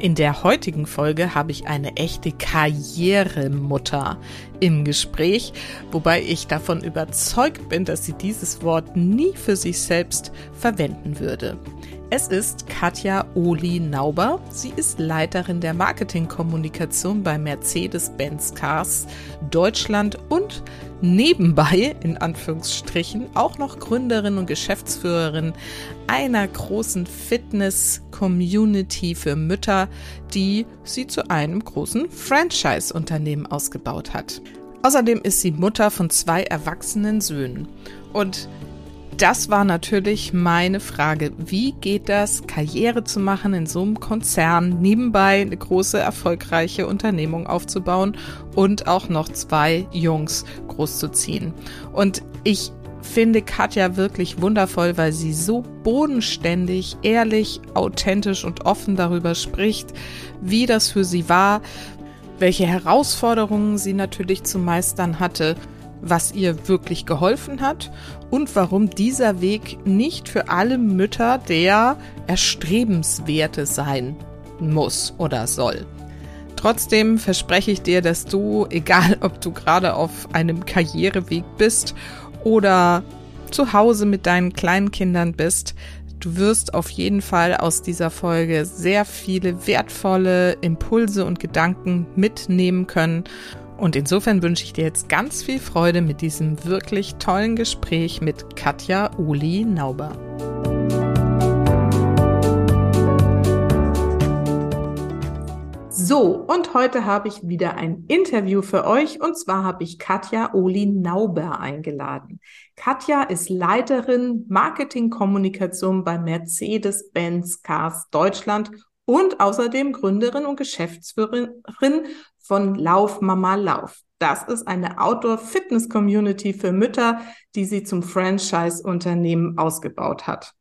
In der heutigen Folge habe ich eine echte Karrieremutter im Gespräch, wobei ich davon überzeugt bin, dass sie dieses Wort nie für sich selbst verwenden würde. Es ist Katja Oli Nauber. Sie ist Leiterin der Marketingkommunikation bei Mercedes-Benz Cars Deutschland und nebenbei, in Anführungsstrichen, auch noch Gründerin und Geschäftsführerin einer großen Fitness-Community für Mütter, die sie zu einem großen Franchise-Unternehmen ausgebaut hat. Außerdem ist sie Mutter von zwei erwachsenen Söhnen. Und das war natürlich meine Frage. Wie geht das, Karriere zu machen in so einem Konzern, nebenbei eine große, erfolgreiche Unternehmung aufzubauen und auch noch zwei Jungs großzuziehen? Und ich finde Katja wirklich wundervoll, weil sie so bodenständig, ehrlich, authentisch und offen darüber spricht, wie das für sie war, welche Herausforderungen sie natürlich zu meistern hatte was ihr wirklich geholfen hat und warum dieser Weg nicht für alle Mütter der erstrebenswerte sein muss oder soll. Trotzdem verspreche ich dir, dass du, egal ob du gerade auf einem Karriereweg bist oder zu Hause mit deinen kleinen Kindern bist, du wirst auf jeden Fall aus dieser Folge sehr viele wertvolle Impulse und Gedanken mitnehmen können und insofern wünsche ich dir jetzt ganz viel Freude mit diesem wirklich tollen Gespräch mit Katja Uli Nauber. So, und heute habe ich wieder ein Interview für euch und zwar habe ich Katja Oli Nauber eingeladen. Katja ist Leiterin Marketingkommunikation bei Mercedes-Benz Cars Deutschland und außerdem Gründerin und Geschäftsführerin von Lauf Mama Lauf. Das ist eine Outdoor-Fitness-Community für Mütter, die sie zum Franchise-Unternehmen ausgebaut hat.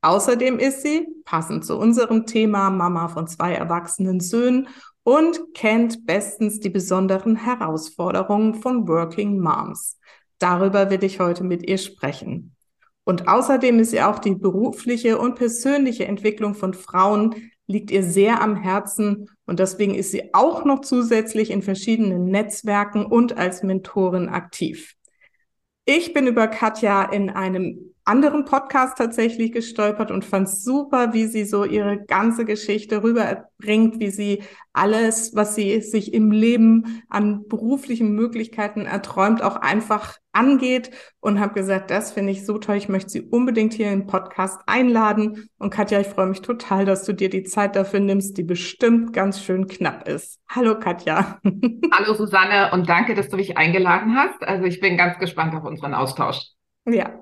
Außerdem ist sie, passend zu unserem Thema, Mama von zwei erwachsenen Söhnen und kennt bestens die besonderen Herausforderungen von Working Moms. Darüber will ich heute mit ihr sprechen. Und außerdem ist sie auch die berufliche und persönliche Entwicklung von Frauen liegt ihr sehr am Herzen und deswegen ist sie auch noch zusätzlich in verschiedenen Netzwerken und als Mentorin aktiv. Ich bin über Katja in einem anderen Podcast tatsächlich gestolpert und fand super, wie sie so ihre ganze Geschichte rüberbringt, wie sie alles, was sie sich im Leben an beruflichen Möglichkeiten erträumt, auch einfach angeht und habe gesagt, das finde ich so toll, ich möchte sie unbedingt hier im Podcast einladen. Und Katja, ich freue mich total, dass du dir die Zeit dafür nimmst, die bestimmt ganz schön knapp ist. Hallo Katja. Hallo Susanne und danke, dass du mich eingeladen hast. Also ich bin ganz gespannt auf unseren Austausch. Ja.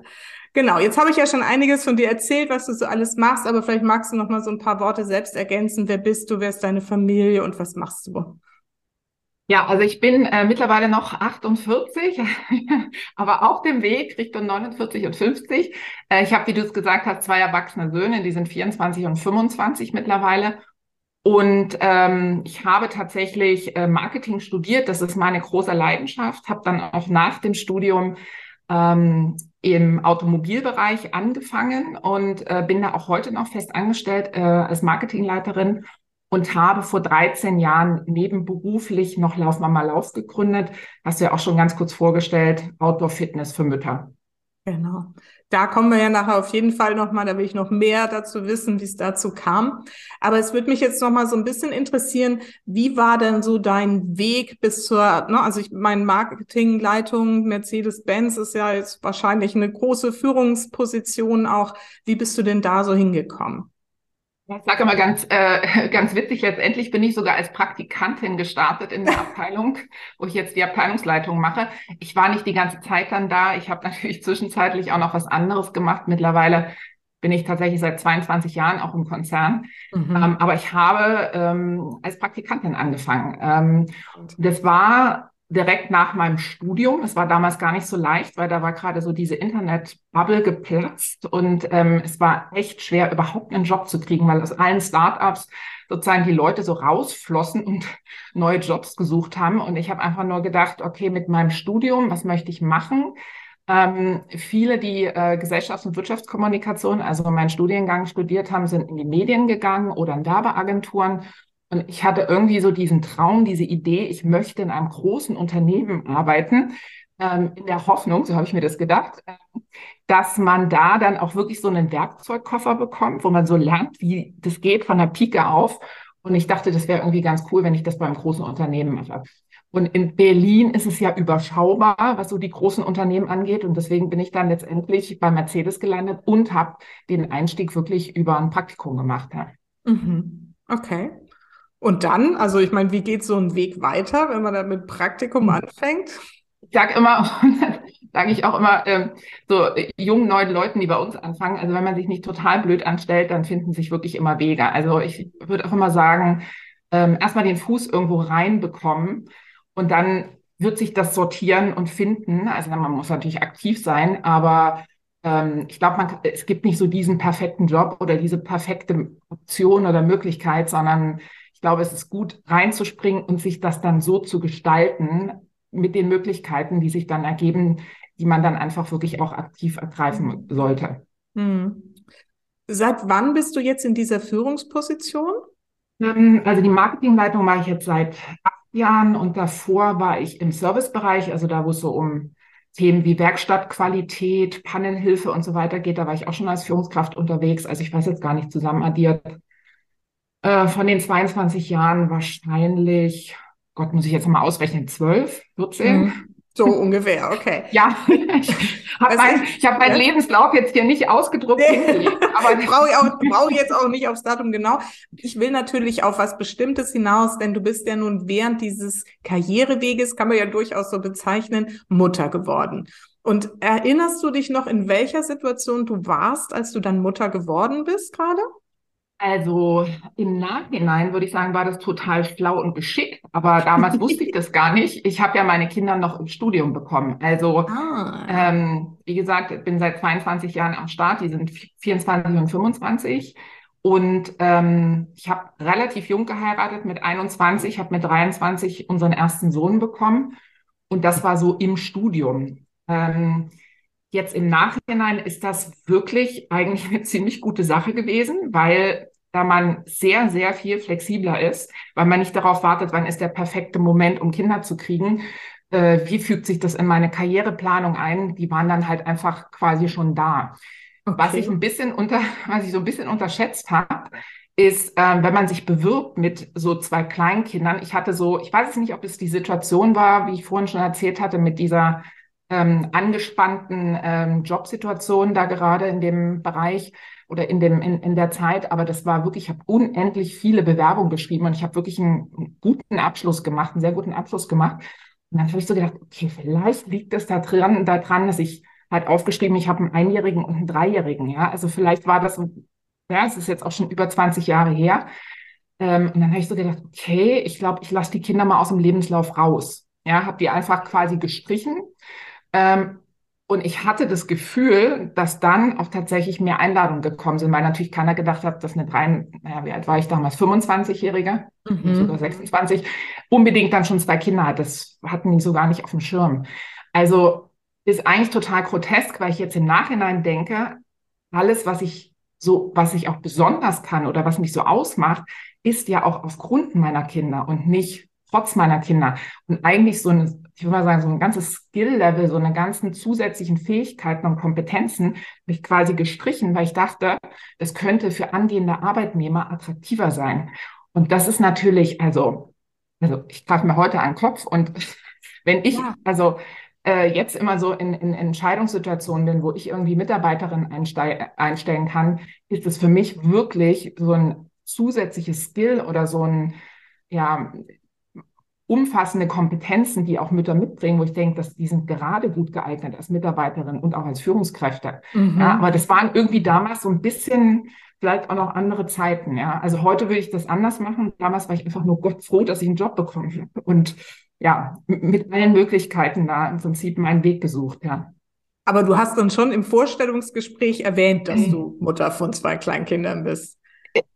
Genau, jetzt habe ich ja schon einiges von dir erzählt, was du so alles machst, aber vielleicht magst du noch mal so ein paar Worte selbst ergänzen. Wer bist du, wer ist deine Familie und was machst du? Ja, also ich bin äh, mittlerweile noch 48, aber auf dem Weg Richtung 49 und 50. Äh, ich habe, wie du es gesagt hast, zwei erwachsene Söhne, die sind 24 und 25 mittlerweile. Und ähm, ich habe tatsächlich äh, Marketing studiert, das ist meine große Leidenschaft, habe dann auch nach dem Studium ähm, im Automobilbereich angefangen und äh, bin da auch heute noch fest angestellt äh, als Marketingleiterin und habe vor 13 Jahren nebenberuflich noch Lauf Mama Lauf gegründet. Hast du ja auch schon ganz kurz vorgestellt, Outdoor Fitness für Mütter. Genau. Da kommen wir ja nachher auf jeden Fall nochmal, da will ich noch mehr dazu wissen, wie es dazu kam. Aber es würde mich jetzt nochmal so ein bisschen interessieren, wie war denn so dein Weg bis zur, ne, also ich meine Marketingleitung Mercedes-Benz ist ja jetzt wahrscheinlich eine große Führungsposition auch. Wie bist du denn da so hingekommen? Ich sage immer ganz, äh, ganz witzig, letztendlich bin ich sogar als Praktikantin gestartet in der Abteilung, wo ich jetzt die Abteilungsleitung mache. Ich war nicht die ganze Zeit dann da. Ich habe natürlich zwischenzeitlich auch noch was anderes gemacht. Mittlerweile bin ich tatsächlich seit 22 Jahren auch im Konzern. Mhm. Ähm, aber ich habe ähm, als Praktikantin angefangen. Ähm, das war direkt nach meinem Studium. Es war damals gar nicht so leicht, weil da war gerade so diese Internet-Bubble geplatzt und ähm, es war echt schwer, überhaupt einen Job zu kriegen, weil aus allen Startups sozusagen die Leute so rausflossen und neue Jobs gesucht haben. Und ich habe einfach nur gedacht, okay, mit meinem Studium, was möchte ich machen? Ähm, viele, die äh, Gesellschafts- und Wirtschaftskommunikation, also meinen Studiengang studiert haben, sind in die Medien gegangen oder in Werbeagenturen. Und ich hatte irgendwie so diesen Traum, diese Idee, ich möchte in einem großen Unternehmen arbeiten, ähm, in der Hoffnung, so habe ich mir das gedacht, äh, dass man da dann auch wirklich so einen Werkzeugkoffer bekommt, wo man so lernt, wie das geht von der Pike auf. Und ich dachte, das wäre irgendwie ganz cool, wenn ich das beim großen Unternehmen mache. Und in Berlin ist es ja überschaubar, was so die großen Unternehmen angeht. Und deswegen bin ich dann letztendlich bei Mercedes gelandet und habe den Einstieg wirklich über ein Praktikum gemacht. Ja. Mhm. Okay. Und dann, also ich meine, wie geht so ein Weg weiter, wenn man dann mit Praktikum hm. anfängt? Ich sage immer, sage ich auch immer, ähm, so äh, jungen neuen Leuten, die bei uns anfangen, also wenn man sich nicht total blöd anstellt, dann finden sich wirklich immer Wege. Also ich würde auch immer sagen, ähm, erstmal den Fuß irgendwo reinbekommen und dann wird sich das sortieren und finden. Also man muss natürlich aktiv sein, aber ähm, ich glaube, es gibt nicht so diesen perfekten Job oder diese perfekte Option oder Möglichkeit, sondern glaube, es ist gut, reinzuspringen und sich das dann so zu gestalten mit den Möglichkeiten, die sich dann ergeben, die man dann einfach wirklich auch aktiv ergreifen sollte. Hm. Seit wann bist du jetzt in dieser Führungsposition? Ähm, also die Marketingleitung mache ich jetzt seit acht Jahren und davor war ich im Servicebereich, also da, wo es so um Themen wie Werkstattqualität, Pannenhilfe und so weiter geht, da war ich auch schon als Führungskraft unterwegs. Also ich weiß jetzt gar nicht zusammen addiert, äh, von den 22 Jahren wahrscheinlich, Gott, muss ich jetzt mal ausrechnen, 12, 14? Mhm. So ungefähr, okay. Ja, ich habe mein, ich hab meinen ja? Lebenslauf jetzt hier nicht ausgedruckt. Nee. aber brauche ich, auch, brauch jetzt auch nicht aufs Datum genau. Ich will natürlich auf was Bestimmtes hinaus, denn du bist ja nun während dieses Karriereweges, kann man ja durchaus so bezeichnen, Mutter geworden. Und erinnerst du dich noch, in welcher Situation du warst, als du dann Mutter geworden bist gerade? Also im Nachhinein würde ich sagen, war das total schlau und geschickt, aber damals wusste ich das gar nicht. Ich habe ja meine Kinder noch im Studium bekommen. Also ah. ähm, wie gesagt, ich bin seit 22 Jahren am Start, die sind 24 und 25. Und ähm, ich habe relativ jung geheiratet mit 21, habe mit 23 unseren ersten Sohn bekommen. Und das war so im Studium. Ähm, Jetzt im Nachhinein ist das wirklich eigentlich eine ziemlich gute Sache gewesen, weil da man sehr, sehr viel flexibler ist, weil man nicht darauf wartet, wann ist der perfekte Moment, um Kinder zu kriegen. Äh, wie fügt sich das in meine Karriereplanung ein? Die waren dann halt einfach quasi schon da. Okay. Was ich ein bisschen unter, was ich so ein bisschen unterschätzt habe, ist, äh, wenn man sich bewirbt mit so zwei Kleinkindern. Ich hatte so, ich weiß es nicht, ob es die Situation war, wie ich vorhin schon erzählt hatte, mit dieser ähm, angespannten ähm, Jobsituation da gerade in dem Bereich oder in, dem, in, in der Zeit, aber das war wirklich, ich habe unendlich viele Bewerbungen geschrieben und ich habe wirklich einen guten Abschluss gemacht, einen sehr guten Abschluss gemacht. Und dann habe ich so gedacht, okay, vielleicht liegt es da dran, da dran, dass ich halt aufgeschrieben, ich habe einen Einjährigen und einen Dreijährigen, ja. Also vielleicht war das, ja, es ist jetzt auch schon über 20 Jahre her. Ähm, und dann habe ich so gedacht, okay, ich glaube, ich lasse die Kinder mal aus dem Lebenslauf raus. Ja, habe die einfach quasi gestrichen. Ähm, und ich hatte das Gefühl, dass dann auch tatsächlich mehr Einladungen gekommen sind, weil natürlich keiner gedacht hat, dass eine drei, naja, wie alt war ich damals, 25-Jährige, mhm. sogar 26, unbedingt dann schon zwei Kinder hat. Das hatten die so gar nicht auf dem Schirm. Also ist eigentlich total grotesk, weil ich jetzt im Nachhinein denke, alles, was ich so, was ich auch besonders kann oder was mich so ausmacht, ist ja auch aufgrund meiner Kinder und nicht trotz meiner Kinder. Und eigentlich so eine ich würde mal sagen, so ein ganzes Skill-Level, so eine ganzen zusätzlichen Fähigkeiten und Kompetenzen habe ich quasi gestrichen, weil ich dachte, das könnte für angehende Arbeitnehmer attraktiver sein. Und das ist natürlich, also, also ich greife mir heute einen Kopf und wenn ich, ja. also äh, jetzt immer so in, in Entscheidungssituationen bin, wo ich irgendwie Mitarbeiterin einstellen kann, ist es für mich wirklich so ein zusätzliches Skill oder so ein, ja, umfassende Kompetenzen, die auch Mütter mitbringen, wo ich denke, dass die sind gerade gut geeignet als Mitarbeiterin und auch als Führungskräfte. Mhm. Ja, aber das waren irgendwie damals so ein bisschen vielleicht auch noch andere Zeiten. Ja, also heute würde ich das anders machen. Damals war ich einfach nur Gott froh, dass ich einen Job bekommen habe. Und ja, mit allen Möglichkeiten da im Prinzip meinen Weg gesucht, ja. Aber du hast uns schon im Vorstellungsgespräch erwähnt, dass du Mutter von zwei Kleinkindern bist.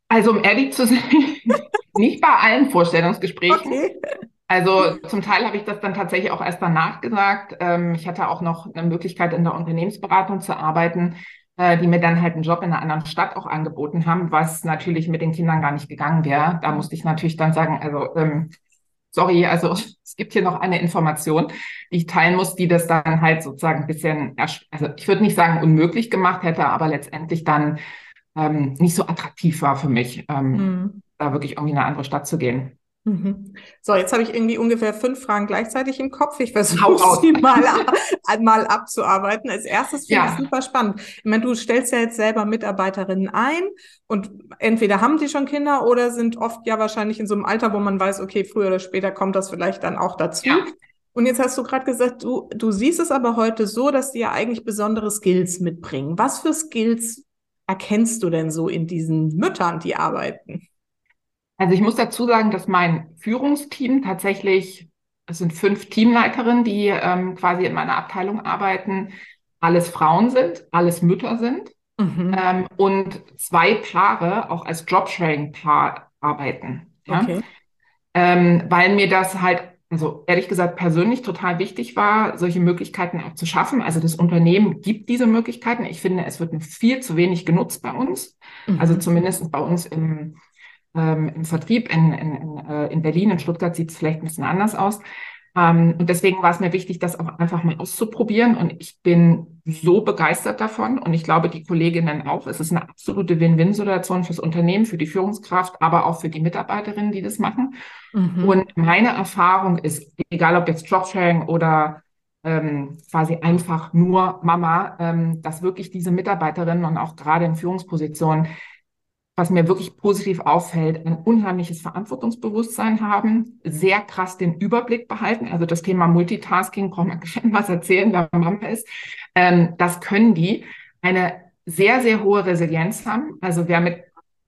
Also um ehrlich zu sein, nicht bei allen Vorstellungsgesprächen. Okay. Also zum Teil habe ich das dann tatsächlich auch erst danach gesagt. Ähm, ich hatte auch noch eine Möglichkeit in der Unternehmensberatung zu arbeiten, äh, die mir dann halt einen Job in einer anderen Stadt auch angeboten haben, was natürlich mit den Kindern gar nicht gegangen wäre. Da musste ich natürlich dann sagen, also ähm, sorry, also es gibt hier noch eine Information, die ich teilen muss, die das dann halt sozusagen ein bisschen, also ich würde nicht sagen unmöglich gemacht hätte, aber letztendlich dann ähm, nicht so attraktiv war für mich, ähm, mhm. da wirklich irgendwie in eine andere Stadt zu gehen. Mhm. So, jetzt habe ich irgendwie ungefähr fünf Fragen gleichzeitig im Kopf. Ich versuche sie mal, mal abzuarbeiten. Als erstes finde ja. ich super spannend. Ich meine, du stellst ja jetzt selber Mitarbeiterinnen ein und entweder haben die schon Kinder oder sind oft ja wahrscheinlich in so einem Alter, wo man weiß, okay, früher oder später kommt das vielleicht dann auch dazu. Ja. Und jetzt hast du gerade gesagt, du, du siehst es aber heute so, dass die ja eigentlich besondere Skills mitbringen. Was für Skills erkennst du denn so in diesen Müttern, die arbeiten? Also ich muss dazu sagen, dass mein Führungsteam tatsächlich, es sind fünf Teamleiterinnen, die ähm, quasi in meiner Abteilung arbeiten, alles Frauen sind, alles Mütter sind mhm. ähm, und zwei Paare auch als Jobsharing-Paar arbeiten. Ja? Okay. Ähm, weil mir das halt, also ehrlich gesagt, persönlich total wichtig war, solche Möglichkeiten auch zu schaffen. Also das Unternehmen gibt diese Möglichkeiten. Ich finde, es wird viel zu wenig genutzt bei uns. Mhm. Also zumindest bei uns im ähm, im Vertrieb in, in, in, äh, in Berlin, in Stuttgart sieht es vielleicht ein bisschen anders aus. Ähm, und deswegen war es mir wichtig, das auch einfach mal auszuprobieren. Und ich bin so begeistert davon. Und ich glaube, die Kolleginnen auch. Es ist eine absolute Win-Win-Situation fürs Unternehmen, für die Führungskraft, aber auch für die Mitarbeiterinnen, die das machen. Mhm. Und meine Erfahrung ist, egal ob jetzt Jobsharing oder ähm, quasi einfach nur Mama, ähm, dass wirklich diese Mitarbeiterinnen und auch gerade in Führungspositionen was mir wirklich positiv auffällt, ein unheimliches Verantwortungsbewusstsein haben, sehr krass den Überblick behalten. Also das Thema Multitasking, braucht man keinem was erzählen, wer Mama ist. Ähm, das können die. Eine sehr, sehr hohe Resilienz haben. Also wer mit,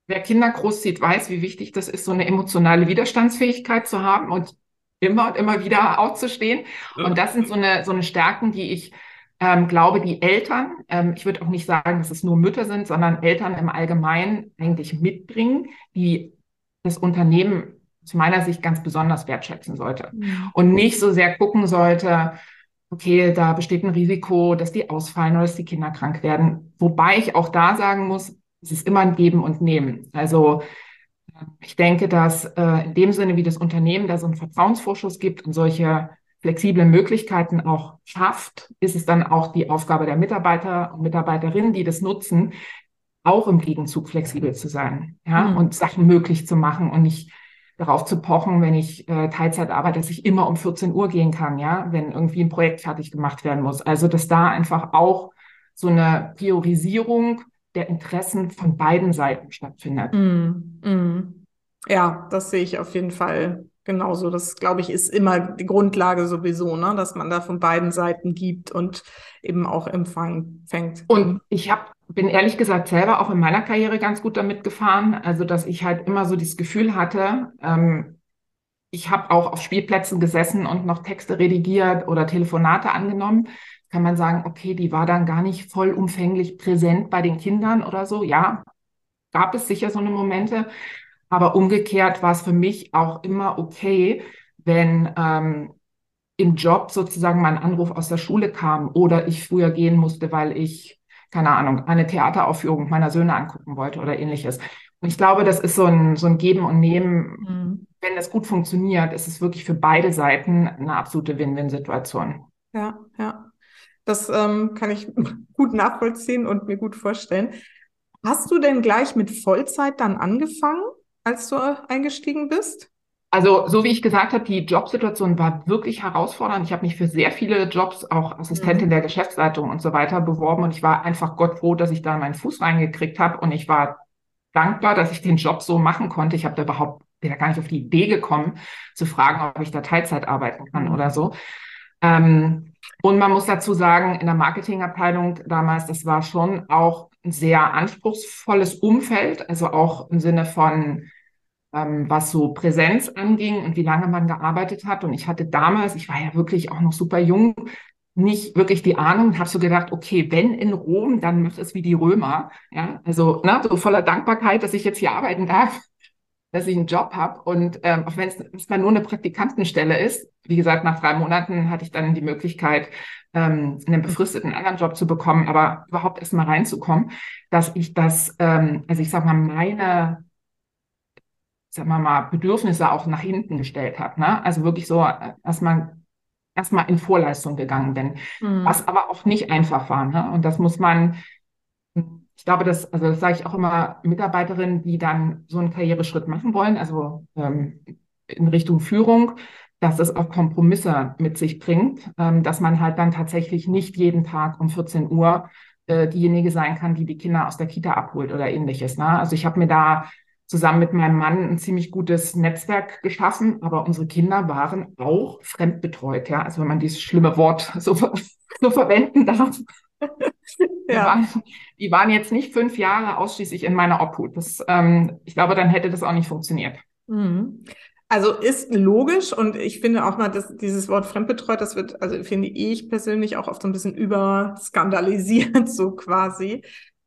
wer Kinder großzieht, weiß, wie wichtig das ist, so eine emotionale Widerstandsfähigkeit zu haben und immer und immer wieder aufzustehen. Und das sind so eine, so eine Stärken, die ich ähm, glaube, die Eltern, ähm, ich würde auch nicht sagen, dass es nur Mütter sind, sondern Eltern im Allgemeinen eigentlich mitbringen, die das Unternehmen aus meiner Sicht ganz besonders wertschätzen sollte mhm. und nicht so sehr gucken sollte, okay, da besteht ein Risiko, dass die ausfallen oder dass die Kinder krank werden. Wobei ich auch da sagen muss, es ist immer ein Geben und Nehmen. Also ich denke, dass äh, in dem Sinne, wie das Unternehmen da so einen Vertrauensvorschuss gibt und solche flexible Möglichkeiten auch schafft, ist es dann auch die Aufgabe der Mitarbeiter und Mitarbeiterinnen, die das nutzen, auch im Gegenzug flexibel zu sein ja, mhm. und Sachen möglich zu machen und nicht darauf zu pochen, wenn ich äh, Teilzeit arbeite, dass ich immer um 14 Uhr gehen kann, ja, wenn irgendwie ein Projekt fertig gemacht werden muss. Also, dass da einfach auch so eine Priorisierung der Interessen von beiden Seiten stattfindet. Mm, mm. Ja, das sehe ich auf jeden Fall genauso. Das, glaube ich, ist immer die Grundlage sowieso, ne? dass man da von beiden Seiten gibt und eben auch Empfang fängt. Und ich habe bin ehrlich gesagt selber auch in meiner Karriere ganz gut damit gefahren. Also, dass ich halt immer so dieses Gefühl hatte, ähm, ich habe auch auf Spielplätzen gesessen und noch Texte redigiert oder Telefonate angenommen. Kann man sagen, okay, die war dann gar nicht vollumfänglich präsent bei den Kindern oder so. Ja, gab es sicher so eine Momente. Aber umgekehrt war es für mich auch immer okay, wenn ähm, im Job sozusagen mein Anruf aus der Schule kam oder ich früher gehen musste, weil ich, keine Ahnung, eine Theateraufführung meiner Söhne angucken wollte oder ähnliches. Und ich glaube, das ist so ein, so ein Geben und Nehmen. Mhm. Wenn das gut funktioniert, ist es wirklich für beide Seiten eine absolute Win-Win-Situation. Ja, ja. Das ähm, kann ich gut nachvollziehen und mir gut vorstellen. Hast du denn gleich mit Vollzeit dann angefangen? Als du eingestiegen bist? Also, so wie ich gesagt habe, die Jobsituation war wirklich herausfordernd. Ich habe mich für sehr viele Jobs, auch Assistentin mhm. der Geschäftsleitung und so weiter, beworben und ich war einfach Gott froh, dass ich da meinen Fuß reingekriegt habe und ich war dankbar, dass ich den Job so machen konnte. Ich habe da überhaupt bin ja gar nicht auf die Idee gekommen, zu fragen, ob ich da Teilzeit arbeiten kann mhm. oder so. Ähm, und man muss dazu sagen, in der Marketingabteilung damals, das war schon auch ein sehr anspruchsvolles Umfeld, also auch im Sinne von ähm, was so Präsenz anging und wie lange man gearbeitet hat. Und ich hatte damals, ich war ja wirklich auch noch super jung, nicht wirklich die Ahnung und habe so gedacht, okay, wenn in Rom, dann macht es wie die Römer. Ja, also ne, so voller Dankbarkeit, dass ich jetzt hier arbeiten darf, dass ich einen Job habe. Und ähm, auch wenn es mal nur eine Praktikantenstelle ist, wie gesagt, nach drei Monaten hatte ich dann die Möglichkeit, ähm, einen befristeten anderen Job zu bekommen, aber überhaupt erst mal reinzukommen, dass ich das, ähm, also ich sag mal, meine sagen wir mal, Bedürfnisse auch nach hinten gestellt habe. Ne? Also wirklich so äh, erstmal erstmal in Vorleistung gegangen bin, mhm. was aber auch nicht einfach war. Ne? Und das muss man, ich glaube, das, also das sage ich auch immer Mitarbeiterinnen, die dann so einen Karriereschritt machen wollen, also ähm, in Richtung Führung, dass es auch Kompromisse mit sich bringt, ähm, dass man halt dann tatsächlich nicht jeden Tag um 14 Uhr äh, diejenige sein kann, die die Kinder aus der Kita abholt oder ähnliches. Ne? Also ich habe mir da zusammen mit meinem Mann ein ziemlich gutes Netzwerk geschaffen, aber unsere Kinder waren auch fremdbetreut, ja, also wenn man dieses schlimme Wort so, so verwenden darf. Die, ja. waren, die waren jetzt nicht fünf Jahre ausschließlich in meiner Obhut. Das, ähm, ich glaube, dann hätte das auch nicht funktioniert. Mhm. Also ist logisch und ich finde auch mal, dass dieses Wort fremdbetreut, das wird, also finde ich persönlich auch oft so ein bisschen überskandalisiert, so quasi.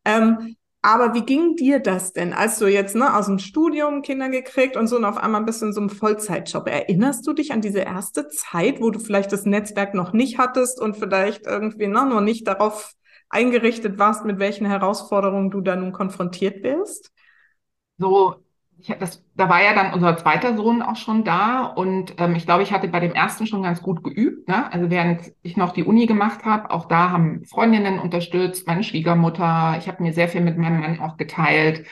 Ähm, aber wie ging dir das denn, als du jetzt ne, aus dem Studium Kinder gekriegt und so und auf einmal bist du in so einem Vollzeitjob? Erinnerst du dich an diese erste Zeit, wo du vielleicht das Netzwerk noch nicht hattest und vielleicht irgendwie ne, noch nicht darauf eingerichtet warst, mit welchen Herausforderungen du da nun konfrontiert wirst? So ich das, da war ja dann unser zweiter Sohn auch schon da und ähm, ich glaube, ich hatte bei dem ersten schon ganz gut geübt. Ne? Also während ich noch die Uni gemacht habe, auch da haben Freundinnen unterstützt, meine Schwiegermutter. Ich habe mir sehr viel mit meinem Mann auch geteilt.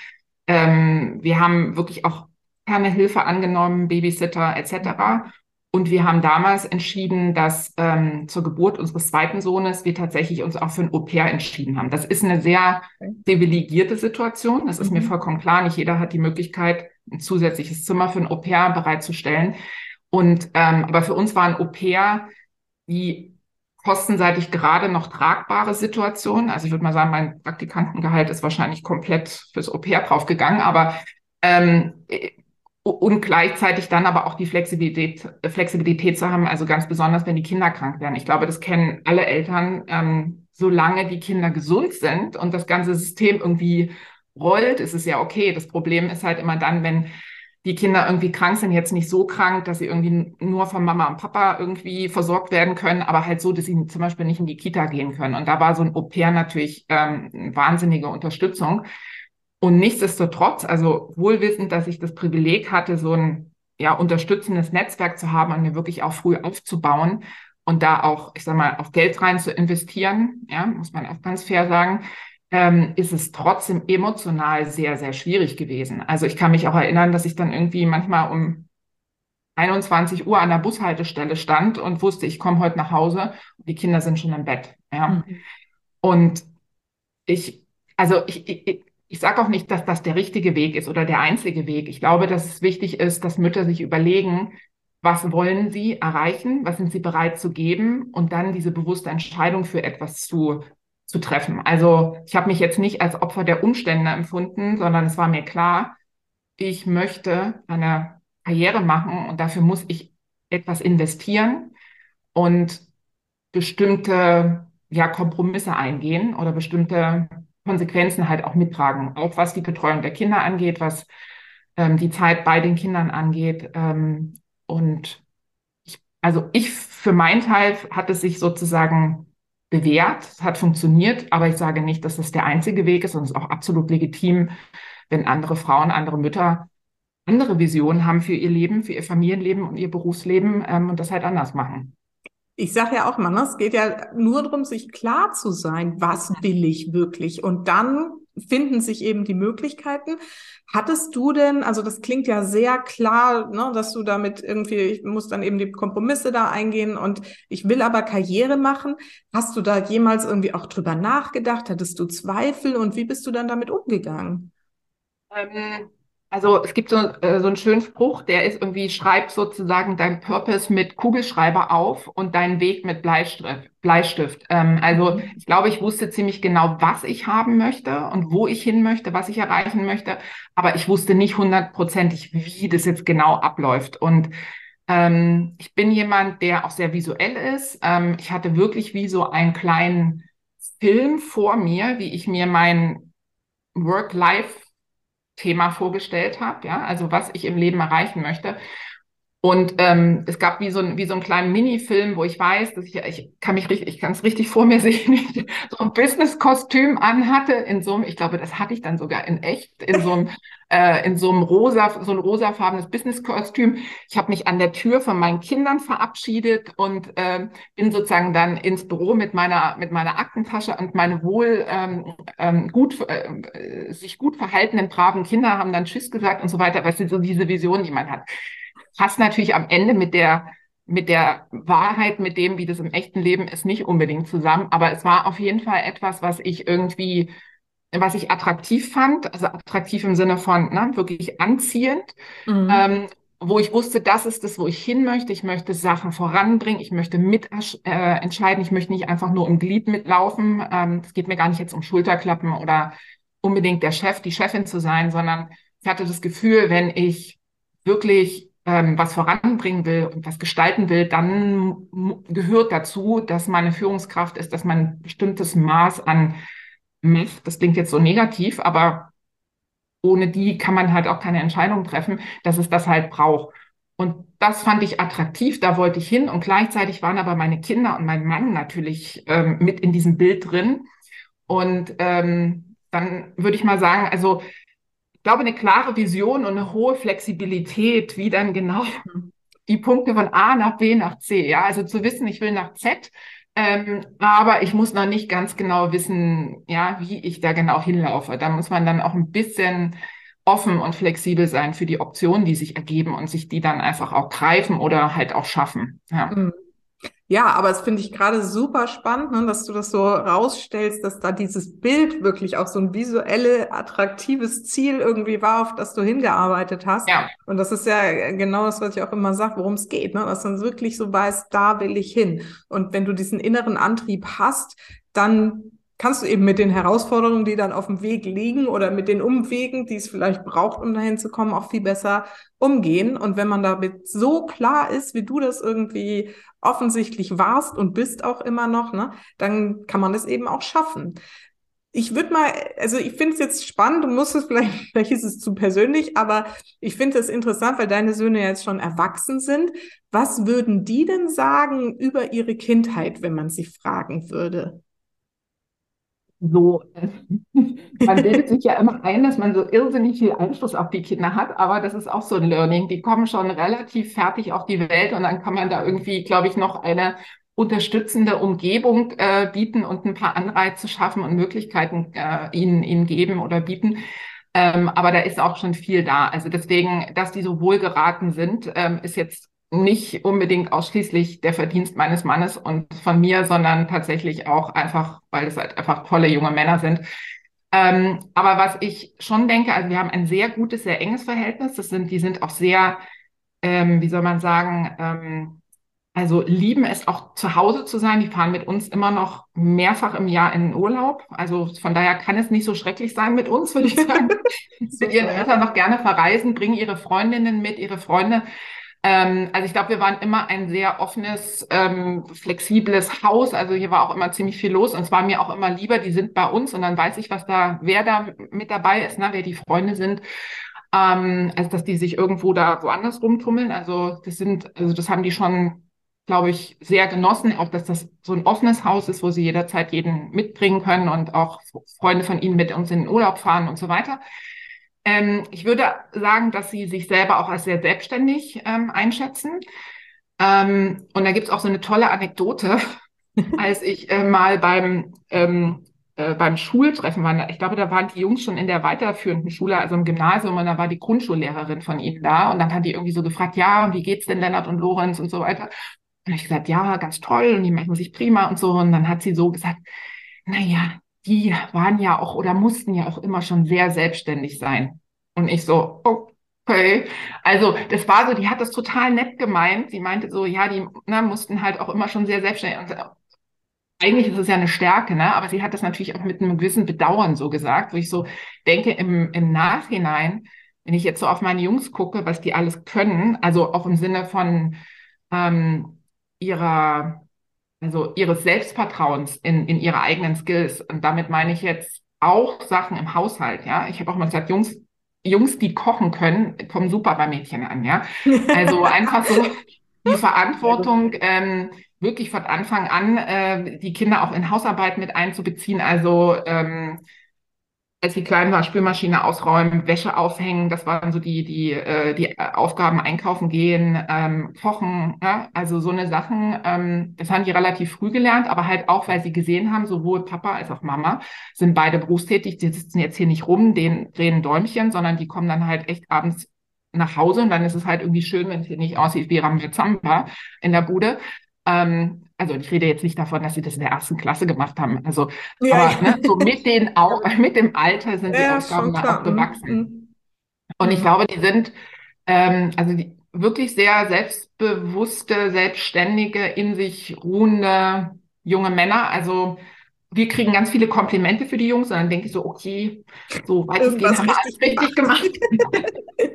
Ähm, wir haben wirklich auch keine Hilfe angenommen, Babysitter etc. Und wir haben damals entschieden, dass ähm, zur Geburt unseres zweiten Sohnes wir tatsächlich uns auch für ein Au-pair entschieden haben. Das ist eine sehr privilegierte Situation. Das ist mhm. mir vollkommen klar. Nicht jeder hat die Möglichkeit, ein zusätzliches Zimmer für ein Au-pair bereitzustellen. Und ähm, aber für uns war ein Au-pair die kostenseitig gerade noch tragbare Situation. Also ich würde mal sagen, mein Praktikantengehalt ist wahrscheinlich komplett fürs Au-pair draufgegangen, aber ähm, und gleichzeitig dann aber auch die Flexibilität, Flexibilität zu haben, also ganz besonders, wenn die Kinder krank werden. Ich glaube, das kennen alle Eltern, ähm, solange die Kinder gesund sind und das ganze System irgendwie rollt, ist es ja okay. Das Problem ist halt immer dann, wenn die Kinder irgendwie krank sind, jetzt nicht so krank, dass sie irgendwie nur von Mama und Papa irgendwie versorgt werden können, aber halt so, dass sie zum Beispiel nicht in die Kita gehen können. Und da war so ein Au-pair natürlich ähm, wahnsinnige Unterstützung. Und nichtsdestotrotz, also wohlwissend, dass ich das Privileg hatte, so ein ja, unterstützendes Netzwerk zu haben und mir wirklich auch früh aufzubauen und da auch, ich sag mal, auch Geld rein zu investieren, ja, muss man auch ganz fair sagen, ähm, ist es trotzdem emotional sehr, sehr schwierig gewesen. Also ich kann mich auch erinnern, dass ich dann irgendwie manchmal um 21 Uhr an der Bushaltestelle stand und wusste, ich komme heute nach Hause und die Kinder sind schon im Bett. Ja. Mhm. Und ich, also ich, ich, ich sage auch nicht, dass das der richtige Weg ist oder der einzige Weg. Ich glaube, dass es wichtig ist, dass Mütter sich überlegen, was wollen sie erreichen, was sind sie bereit zu geben und dann diese bewusste Entscheidung für etwas zu, zu treffen. Also ich habe mich jetzt nicht als Opfer der Umstände empfunden, sondern es war mir klar, ich möchte eine Karriere machen und dafür muss ich etwas investieren und bestimmte ja, Kompromisse eingehen oder bestimmte Konsequenzen halt auch mittragen, auch was die Betreuung der Kinder angeht, was ähm, die Zeit bei den Kindern angeht. Ähm, und ich, also ich für meinen Teil hat es sich sozusagen bewährt, hat funktioniert, aber ich sage nicht, dass das der einzige Weg ist und es ist auch absolut legitim, wenn andere Frauen, andere Mütter andere Visionen haben für ihr Leben, für ihr Familienleben und ihr Berufsleben ähm, und das halt anders machen ich sage ja auch mal, ne, es geht ja nur darum, sich klar zu sein, was will ich wirklich. Und dann finden sich eben die Möglichkeiten. Hattest du denn, also das klingt ja sehr klar, ne, dass du damit irgendwie, ich muss dann eben die Kompromisse da eingehen und ich will aber Karriere machen. Hast du da jemals irgendwie auch drüber nachgedacht? Hattest du Zweifel und wie bist du dann damit umgegangen? Ähm, Also es gibt so, äh, so einen schönen Spruch, der ist irgendwie, schreib sozusagen dein Purpose mit Kugelschreiber auf und deinen Weg mit Bleistift. Bleistift. Ähm, also mhm. ich glaube, ich wusste ziemlich genau, was ich haben möchte und wo ich hin möchte, was ich erreichen möchte, aber ich wusste nicht hundertprozentig, wie das jetzt genau abläuft. Und ähm, ich bin jemand, der auch sehr visuell ist. Ähm, ich hatte wirklich wie so einen kleinen Film vor mir, wie ich mir mein Work-Life Thema vorgestellt habe, ja, also was ich im Leben erreichen möchte. Und ähm, es gab wie so, ein, wie so einen kleinen Minifilm, wo ich weiß, dass ich, ich kann mich richtig, ich kann es richtig vor mir sehen, ich so ein Business-Kostüm anhatte, in so einem, ich glaube, das hatte ich dann sogar in echt, in so einem, äh, in so einem rosa, so ein rosafarbenes Business-Kostüm. Ich habe mich an der Tür von meinen Kindern verabschiedet und äh, bin sozusagen dann ins Büro mit meiner, mit meiner Aktentasche und meine wohl ähm, ähm, gut, äh, sich gut verhaltenen, braven Kinder haben dann Tschüss gesagt und so weiter. Weißt du, so diese Vision, die man hat passt natürlich am Ende mit der mit der Wahrheit, mit dem, wie das im echten Leben ist, nicht unbedingt zusammen. Aber es war auf jeden Fall etwas, was ich irgendwie, was ich attraktiv fand, also attraktiv im Sinne von ne, wirklich anziehend, mhm. ähm, wo ich wusste, das ist das, wo ich hin möchte. Ich möchte Sachen voranbringen, ich möchte mitentscheiden, äh, ich möchte nicht einfach nur im Glied mitlaufen. Ähm, es geht mir gar nicht jetzt um Schulterklappen oder unbedingt der Chef, die Chefin zu sein, sondern ich hatte das Gefühl, wenn ich wirklich ähm, was voranbringen will und was gestalten will, dann gehört dazu, dass man eine Führungskraft ist, dass man ein bestimmtes Maß an Macht, das klingt jetzt so negativ, aber ohne die kann man halt auch keine Entscheidung treffen, dass es das halt braucht. Und das fand ich attraktiv, da wollte ich hin. Und gleichzeitig waren aber meine Kinder und mein Mann natürlich ähm, mit in diesem Bild drin. Und ähm, dann würde ich mal sagen, also glaube, eine klare Vision und eine hohe Flexibilität, wie dann genau die Punkte von A nach B nach C, ja, also zu wissen, ich will nach Z, ähm, aber ich muss noch nicht ganz genau wissen, ja, wie ich da genau hinlaufe. Da muss man dann auch ein bisschen offen und flexibel sein für die Optionen, die sich ergeben und sich die dann einfach auch greifen oder halt auch schaffen. Ja. Mhm. Ja, aber es finde ich gerade super spannend, ne, dass du das so rausstellst, dass da dieses Bild wirklich auch so ein visuelle, attraktives Ziel irgendwie war, auf das du hingearbeitet hast. Ja. Und das ist ja genau das, was ich auch immer sage, worum es geht, ne? dass man wirklich so weiß, da will ich hin. Und wenn du diesen inneren Antrieb hast, dann kannst du eben mit den Herausforderungen, die dann auf dem Weg liegen oder mit den Umwegen, die es vielleicht braucht, um dahin zu kommen, auch viel besser umgehen. Und wenn man damit so klar ist, wie du das irgendwie offensichtlich warst und bist auch immer noch, ne, dann kann man es eben auch schaffen. Ich würde mal, also ich finde es jetzt spannend, du musst es vielleicht, vielleicht ist es zu persönlich, aber ich finde es interessant, weil deine Söhne jetzt schon erwachsen sind. Was würden die denn sagen über ihre Kindheit, wenn man sie fragen würde? So, man bildet sich ja immer ein, dass man so irrsinnig viel Einfluss auf die Kinder hat, aber das ist auch so ein Learning. Die kommen schon relativ fertig auf die Welt und dann kann man da irgendwie, glaube ich, noch eine unterstützende Umgebung äh, bieten und ein paar Anreize schaffen und Möglichkeiten äh, ihnen, ihnen geben oder bieten. Ähm, aber da ist auch schon viel da. Also deswegen, dass die so wohlgeraten sind, ähm, ist jetzt nicht unbedingt ausschließlich der Verdienst meines Mannes und von mir, sondern tatsächlich auch einfach, weil es halt einfach tolle junge Männer sind. Ähm, aber was ich schon denke, also wir haben ein sehr gutes, sehr enges Verhältnis. Das sind, die sind auch sehr, ähm, wie soll man sagen, ähm, also lieben es auch zu Hause zu sein. Die fahren mit uns immer noch mehrfach im Jahr in den Urlaub. Also von daher kann es nicht so schrecklich sein mit uns, würde ich sagen. mit ihren Eltern noch gerne verreisen, bringen ihre Freundinnen mit, ihre Freunde. Ähm, also ich glaube, wir waren immer ein sehr offenes, ähm, flexibles Haus. Also hier war auch immer ziemlich viel los und es war mir auch immer lieber, die sind bei uns und dann weiß ich, was da, wer da mit dabei ist, ne, wer die Freunde sind. Ähm, als dass die sich irgendwo da woanders rumtummeln. Also das sind, also das haben die schon, glaube ich, sehr genossen, auch dass das so ein offenes Haus ist, wo sie jederzeit jeden mitbringen können und auch Freunde von ihnen mit uns in den Urlaub fahren und so weiter. Ähm, ich würde sagen, dass sie sich selber auch als sehr selbstständig ähm, einschätzen. Ähm, und da gibt es auch so eine tolle Anekdote, als ich äh, mal beim, ähm, äh, beim Schultreffen war. Ich glaube, da waren die Jungs schon in der weiterführenden Schule, also im Gymnasium, und da war die Grundschullehrerin von ihnen da. Und dann hat die irgendwie so gefragt, ja, und wie geht's denn Lennart und Lorenz und so weiter. Und ich gesagt, ja, ganz toll, und die machen sich prima und so. Und dann hat sie so gesagt, naja, die waren ja auch oder mussten ja auch immer schon sehr selbstständig sein. Und ich so, okay. Also das war so, die hat das total nett gemeint. Sie meinte so, ja, die ne, mussten halt auch immer schon sehr selbstständig. Und eigentlich ist es ja eine Stärke, ne? aber sie hat das natürlich auch mit einem gewissen Bedauern so gesagt, wo ich so denke, im, im Nachhinein, wenn ich jetzt so auf meine Jungs gucke, was die alles können, also auch im Sinne von ähm, ihrer, also ihres Selbstvertrauens in, in ihre eigenen Skills. Und damit meine ich jetzt auch Sachen im Haushalt, ja. Ich habe auch mal gesagt, Jungs, Jungs, die kochen können, kommen super bei Mädchen an, ja. Also einfach so die Verantwortung, ähm, wirklich von Anfang an äh, die Kinder auch in Hausarbeit mit einzubeziehen. Also ähm, als sie klein war, Spülmaschine ausräumen, Wäsche aufhängen, das waren so die, die, äh, die Aufgaben, einkaufen gehen, ähm, kochen, ja? also so eine Sachen, ähm, das haben die relativ früh gelernt, aber halt auch, weil sie gesehen haben, sowohl Papa als auch Mama sind beide berufstätig, die sitzen jetzt hier nicht rum, den drehen Däumchen, sondern die kommen dann halt echt abends nach Hause und dann ist es halt irgendwie schön, wenn es hier nicht aussieht wie Rambazamba in der Bude. Ähm, also ich rede jetzt nicht davon, dass sie das in der ersten Klasse gemacht haben. Also, ja, aber ja. Ne, so mit den Au mit dem Alter sind ja, die Aufgaben da auch gewachsen. Mhm. Und ich glaube, die sind ähm, also die, wirklich sehr selbstbewusste, selbstständige, in sich ruhende junge Männer. Also wir kriegen ganz viele Komplimente für die Jungs und dann denke ich so, okay, so weitestgehend haben wir alles richtig gemacht.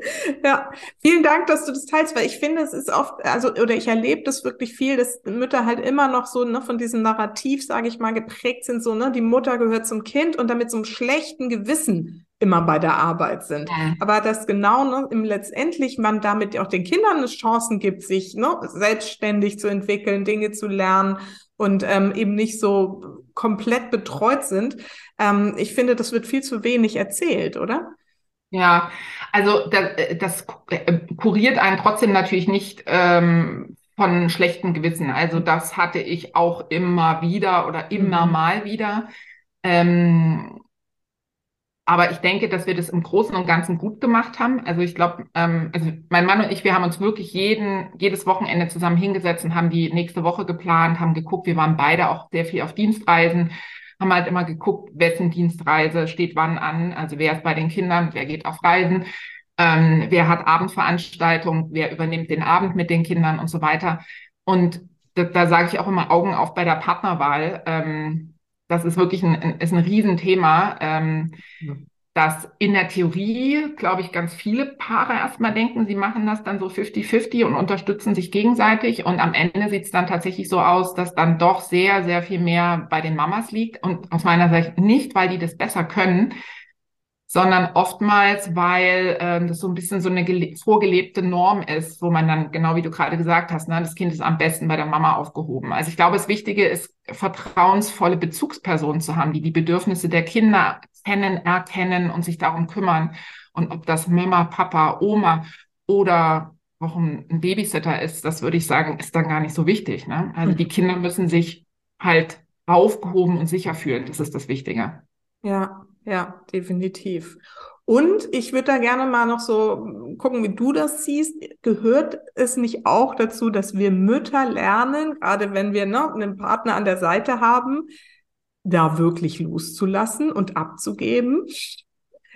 ja, vielen Dank, dass du das teilst, weil ich finde, es ist oft, also, oder ich erlebe das wirklich viel, dass Mütter halt immer noch so ne, von diesem Narrativ, sage ich mal, geprägt sind, so, ne, die Mutter gehört zum Kind und damit so einem schlechten Gewissen immer bei der Arbeit sind. Ja. Aber dass genau ne, im letztendlich man damit auch den Kindern eine Chancen gibt, sich ne, selbstständig zu entwickeln, Dinge zu lernen und ähm, eben nicht so komplett betreut sind. Ähm, ich finde, das wird viel zu wenig erzählt, oder? Ja, also das, das äh, kuriert einen trotzdem natürlich nicht ähm, von schlechten Gewissen. Also das hatte ich auch immer wieder oder immer mhm. mal wieder. Ähm, aber ich denke, dass wir das im Großen und Ganzen gut gemacht haben. Also ich glaube, ähm, also mein Mann und ich, wir haben uns wirklich jeden, jedes Wochenende zusammen hingesetzt und haben die nächste Woche geplant, haben geguckt. Wir waren beide auch sehr viel auf Dienstreisen, haben halt immer geguckt, wessen Dienstreise steht wann an. Also wer ist bei den Kindern, wer geht auf Reisen, ähm, wer hat Abendveranstaltungen, wer übernimmt den Abend mit den Kindern und so weiter. Und da, da sage ich auch immer Augen auf bei der Partnerwahl. Ähm, das ist wirklich ein, ist ein Riesenthema, ähm, ja. Dass in der Theorie, glaube ich, ganz viele Paare erstmal denken, sie machen das dann so 50-50 und unterstützen sich gegenseitig. Und am Ende sieht es dann tatsächlich so aus, dass dann doch sehr, sehr viel mehr bei den Mamas liegt. Und aus meiner Sicht nicht, weil die das besser können, sondern oftmals, weil ähm, das so ein bisschen so eine vorgelebte Norm ist, wo man dann, genau wie du gerade gesagt hast, ne, das Kind ist am besten bei der Mama aufgehoben. Also ich glaube, das Wichtige ist, vertrauensvolle Bezugspersonen zu haben, die die Bedürfnisse der Kinder kennen, erkennen und sich darum kümmern. Und ob das Mama, Papa, Oma oder auch ein, Babysitter ist, das würde ich sagen, ist dann gar nicht so wichtig. Ne? Also die Kinder müssen sich halt aufgehoben und sicher fühlen. Das ist das Wichtige. Ja, ja, definitiv. Und ich würde da gerne mal noch so gucken, wie du das siehst. Gehört es nicht auch dazu, dass wir Mütter lernen, gerade wenn wir ne, einen Partner an der Seite haben, da wirklich loszulassen und abzugeben?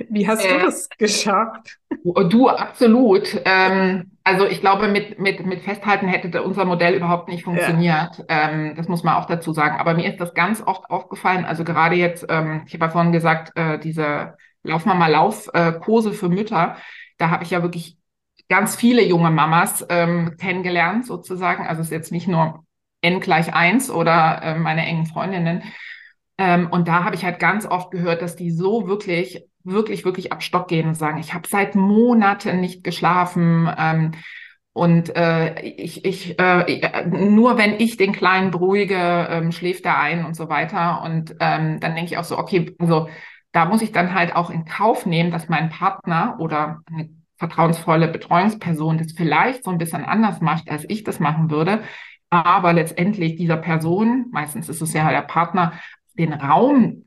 Wie hast äh, du das geschafft? Du, absolut. Ähm, also ich glaube, mit, mit, mit Festhalten hätte unser Modell überhaupt nicht funktioniert. Ja. Ähm, das muss man auch dazu sagen. Aber mir ist das ganz oft aufgefallen. Also gerade jetzt, ähm, ich habe ja vorhin gesagt, äh, diese Lauf mal mal Lauf äh, Kurse für Mütter, da habe ich ja wirklich ganz viele junge Mamas ähm, kennengelernt sozusagen. Also es ist jetzt nicht nur N gleich eins oder äh, meine engen Freundinnen. Ähm, und da habe ich halt ganz oft gehört, dass die so wirklich wirklich, wirklich ab Stock gehen und sagen, ich habe seit Monaten nicht geschlafen. Ähm, und äh, ich, ich äh, nur wenn ich den Kleinen beruhige, ähm, schläft er ein und so weiter. Und ähm, dann denke ich auch so, okay, also da muss ich dann halt auch in Kauf nehmen, dass mein Partner oder eine vertrauensvolle Betreuungsperson das vielleicht so ein bisschen anders macht, als ich das machen würde. Aber letztendlich dieser Person, meistens ist es ja der Partner, den Raum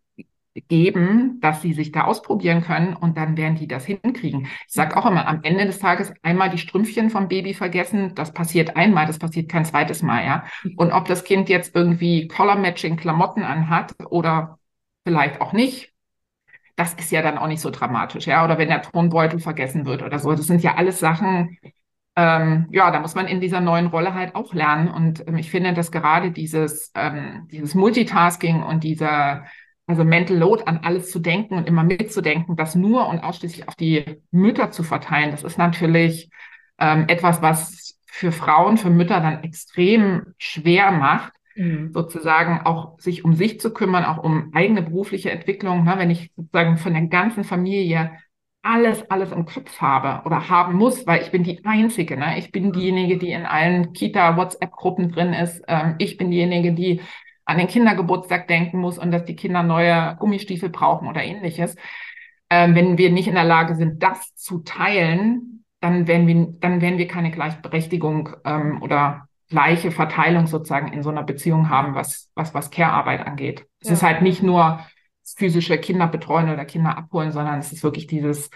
geben, dass sie sich da ausprobieren können und dann werden die das hinkriegen. Ich sage auch immer, am Ende des Tages einmal die Strümpfchen vom Baby vergessen, das passiert einmal, das passiert kein zweites Mal, ja. Und ob das Kind jetzt irgendwie Color-Matching Klamotten anhat oder vielleicht auch nicht, das ist ja dann auch nicht so dramatisch, ja. Oder wenn der Tonbeutel vergessen wird oder so. Das sind ja alles Sachen, ähm, ja, da muss man in dieser neuen Rolle halt auch lernen. Und ähm, ich finde, dass gerade dieses, ähm, dieses Multitasking und dieser, also Mental Load an alles zu denken und immer mitzudenken, das nur und ausschließlich auf die Mütter zu verteilen, das ist natürlich ähm, etwas, was für Frauen, für Mütter dann extrem schwer macht, mhm. sozusagen auch sich um sich zu kümmern, auch um eigene berufliche Entwicklung. Ne? Wenn ich sozusagen von der ganzen Familie alles, alles im Kopf habe oder haben muss, weil ich bin die Einzige. Ne? Ich bin diejenige, die in allen Kita-WhatsApp-Gruppen drin ist. Ähm, ich bin diejenige, die an den Kindergeburtstag denken muss und dass die Kinder neue Gummistiefel brauchen oder ähnliches. Ähm, wenn wir nicht in der Lage sind, das zu teilen, dann werden wir, dann werden wir keine Gleichberechtigung ähm, oder gleiche Verteilung sozusagen in so einer Beziehung haben, was, was, was Care-Arbeit angeht. Es ja. ist halt nicht nur physische Kinder betreuen oder Kinder abholen, sondern es ist wirklich dieses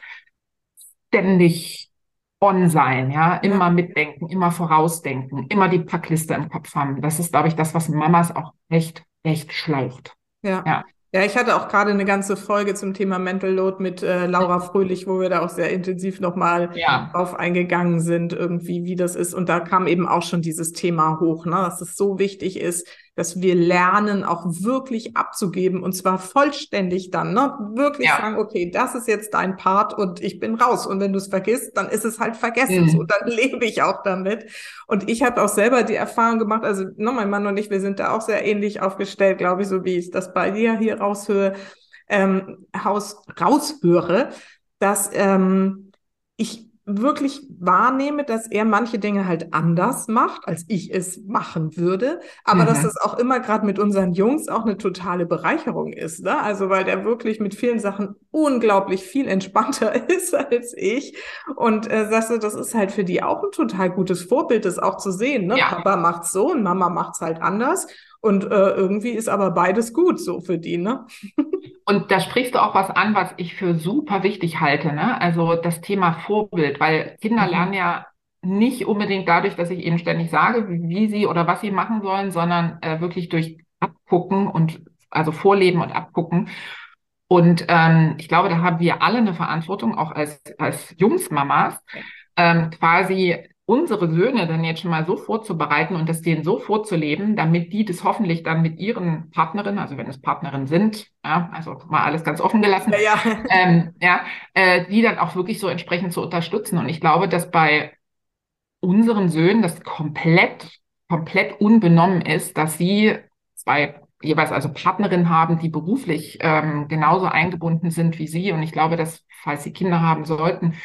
ständig on sein, ja, immer mitdenken, immer vorausdenken, immer die Packliste im Kopf haben. Das ist, glaube ich, das, was Mamas auch echt, echt schlaucht. Ja. ja. Ja, ich hatte auch gerade eine ganze Folge zum Thema Mental Load mit äh, Laura Fröhlich, wo wir da auch sehr intensiv nochmal ja. drauf eingegangen sind, irgendwie, wie das ist. Und da kam eben auch schon dieses Thema hoch, ne, dass es so wichtig ist, dass wir lernen, auch wirklich abzugeben und zwar vollständig dann, ne? Wirklich ja. sagen, okay, das ist jetzt dein Part und ich bin raus. Und wenn du es vergisst, dann ist es halt vergessen. Mhm. So, dann lebe ich auch damit. Und ich habe auch selber die Erfahrung gemacht, also ne, mein Mann und ich, wir sind da auch sehr ähnlich aufgestellt, glaube ich, so wie ich das bei dir hier raushöre, ähm, Haus, raushöre, dass ähm, ich wirklich wahrnehme, dass er manche Dinge halt anders macht, als ich es machen würde, aber mhm. dass das auch immer gerade mit unseren Jungs auch eine totale Bereicherung ist, ne? Also weil der wirklich mit vielen Sachen unglaublich viel entspannter ist als ich und äh, sagst du, das ist halt für die auch ein total gutes Vorbild, das auch zu sehen, ne? Ja. Papa macht's so und Mama macht's halt anders und äh, irgendwie ist aber beides gut so für die, ne? Und da sprichst du auch was an, was ich für super wichtig halte, ne? Also das Thema Vorbild, weil Kinder mhm. lernen ja nicht unbedingt dadurch, dass ich ihnen ständig sage, wie sie oder was sie machen sollen, sondern äh, wirklich durch Abgucken und also Vorleben und Abgucken. Und ähm, ich glaube, da haben wir alle eine Verantwortung, auch als, als Jungsmamas, ähm, quasi unsere Söhne dann jetzt schon mal so vorzubereiten und das denen so vorzuleben, damit die das hoffentlich dann mit ihren Partnerinnen, also wenn es Partnerinnen sind, ja, also mal alles ganz offen gelassen, ja, ja. Ähm, ja äh, die dann auch wirklich so entsprechend zu unterstützen. Und ich glaube, dass bei unseren Söhnen das komplett, komplett unbenommen ist, dass sie zwei jeweils also Partnerinnen haben, die beruflich ähm, genauso eingebunden sind wie sie. Und ich glaube, dass, falls sie Kinder haben sollten,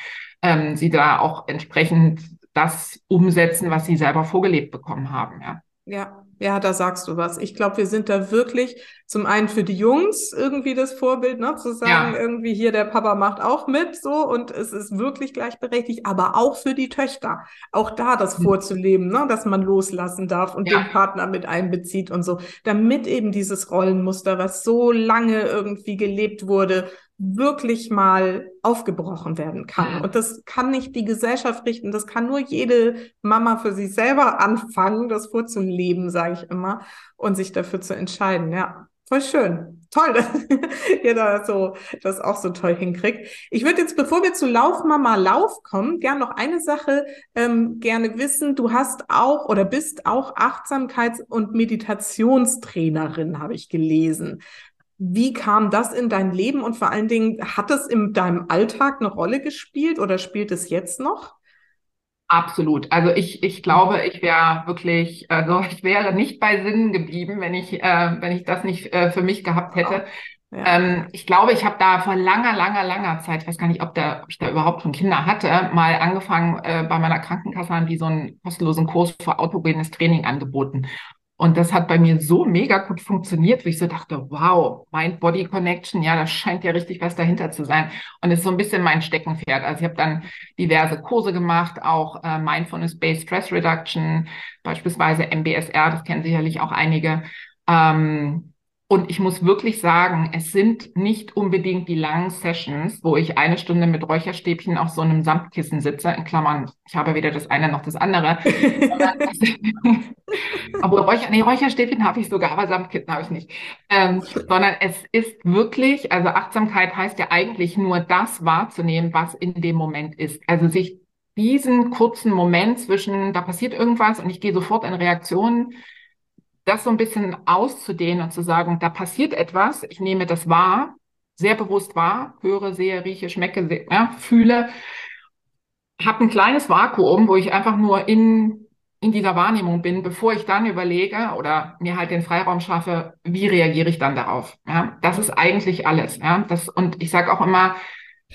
ähm, sie da auch entsprechend das umsetzen, was sie selber vorgelebt bekommen haben. Ja. Ja, ja, da sagst du was. Ich glaube, wir sind da wirklich zum einen für die Jungs irgendwie das Vorbild, ne, zu sagen, ja. irgendwie hier der Papa macht auch mit, so und es ist wirklich gleichberechtigt, aber auch für die Töchter, auch da das mhm. vorzuleben, ne, dass man loslassen darf und ja. den Partner mit einbezieht und so, damit eben dieses Rollenmuster, was so lange irgendwie gelebt wurde, wirklich mal aufgebrochen werden kann. Und das kann nicht die Gesellschaft richten, das kann nur jede Mama für sich selber anfangen, das vorzuleben, sage ich immer, und sich dafür zu entscheiden. Ja, voll schön. Toll, dass ihr da so das auch so toll hinkriegt. Ich würde jetzt, bevor wir zu Laufmama Lauf kommen, gern noch eine Sache ähm, gerne wissen. Du hast auch oder bist auch Achtsamkeits- und Meditationstrainerin, habe ich gelesen. Wie kam das in dein Leben und vor allen Dingen, hat es in deinem Alltag eine Rolle gespielt oder spielt es jetzt noch? Absolut. Also ich, ich glaube, ich wäre wirklich, also ich wäre nicht bei Sinnen geblieben, wenn ich, äh, wenn ich das nicht äh, für mich gehabt hätte. Ja. Ähm, ich glaube, ich habe da vor langer, langer, langer Zeit, ich weiß gar nicht, ob, der, ob ich da überhaupt schon Kinder hatte, mal angefangen, äh, bei meiner Krankenkasse haben die so einen kostenlosen Kurs für autogenes Training angeboten. Und das hat bei mir so mega gut funktioniert, wie ich so dachte, wow, Mind-Body-Connection, ja, da scheint ja richtig was dahinter zu sein. Und es ist so ein bisschen mein Steckenpferd. Also ich habe dann diverse Kurse gemacht, auch äh, Mindfulness-Based Stress Reduction, beispielsweise MBSR, das kennen sicherlich auch einige. Ähm, und ich muss wirklich sagen, es sind nicht unbedingt die langen Sessions, wo ich eine Stunde mit Räucherstäbchen auf so einem Samtkissen sitze. In Klammern, ich habe weder das eine noch das andere. Aber Räucher, nee, Räucherstäbchen habe ich sogar, aber Samtkitten habe ich nicht. Ähm, sondern es ist wirklich, also Achtsamkeit heißt ja eigentlich nur das wahrzunehmen, was in dem Moment ist. Also sich diesen kurzen Moment zwischen, da passiert irgendwas und ich gehe sofort in Reaktion, das so ein bisschen auszudehnen und zu sagen, da passiert etwas, ich nehme das wahr, sehr bewusst wahr, höre, sehe, rieche, schmecke, ja, fühle, habe ein kleines Vakuum, wo ich einfach nur in, in dieser Wahrnehmung bin, bevor ich dann überlege oder mir halt den Freiraum schaffe, wie reagiere ich dann darauf. Ja, das ist eigentlich alles. Ja, das, und ich sage auch immer,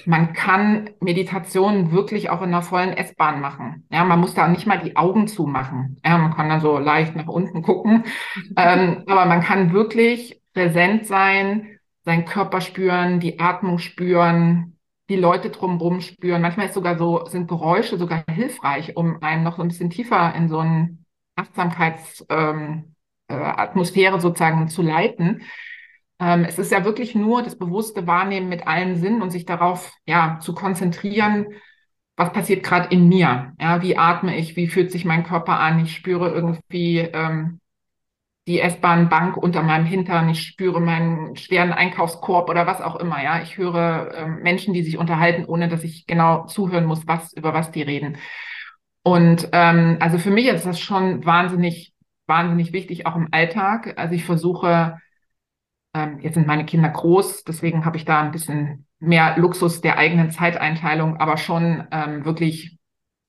man kann Meditation wirklich auch in einer vollen S-Bahn machen. Ja, man muss da nicht mal die Augen zumachen. Ja, man kann dann so leicht nach unten gucken. ähm, aber man kann wirklich präsent sein, seinen Körper spüren, die Atmung spüren, die Leute drumherum spüren. Manchmal ist sogar so, sind Geräusche sogar hilfreich, um einen noch so ein bisschen tiefer in so eine Achtsamkeitsatmosphäre ähm, äh, sozusagen zu leiten. Ähm, es ist ja wirklich nur das bewusste Wahrnehmen mit allen Sinnen und sich darauf ja zu konzentrieren, was passiert gerade in mir? Ja, wie atme ich? Wie fühlt sich mein Körper an? Ich spüre irgendwie ähm, die S-Bahn-Bank unter meinem Hintern. Ich spüre meinen schweren Einkaufskorb oder was auch immer. Ja, ich höre ähm, Menschen, die sich unterhalten, ohne dass ich genau zuhören muss, was über was die reden. Und ähm, also für mich ist das schon wahnsinnig, wahnsinnig wichtig, auch im Alltag. Also ich versuche ähm, jetzt sind meine Kinder groß, deswegen habe ich da ein bisschen mehr Luxus der eigenen Zeiteinteilung, aber schon ähm, wirklich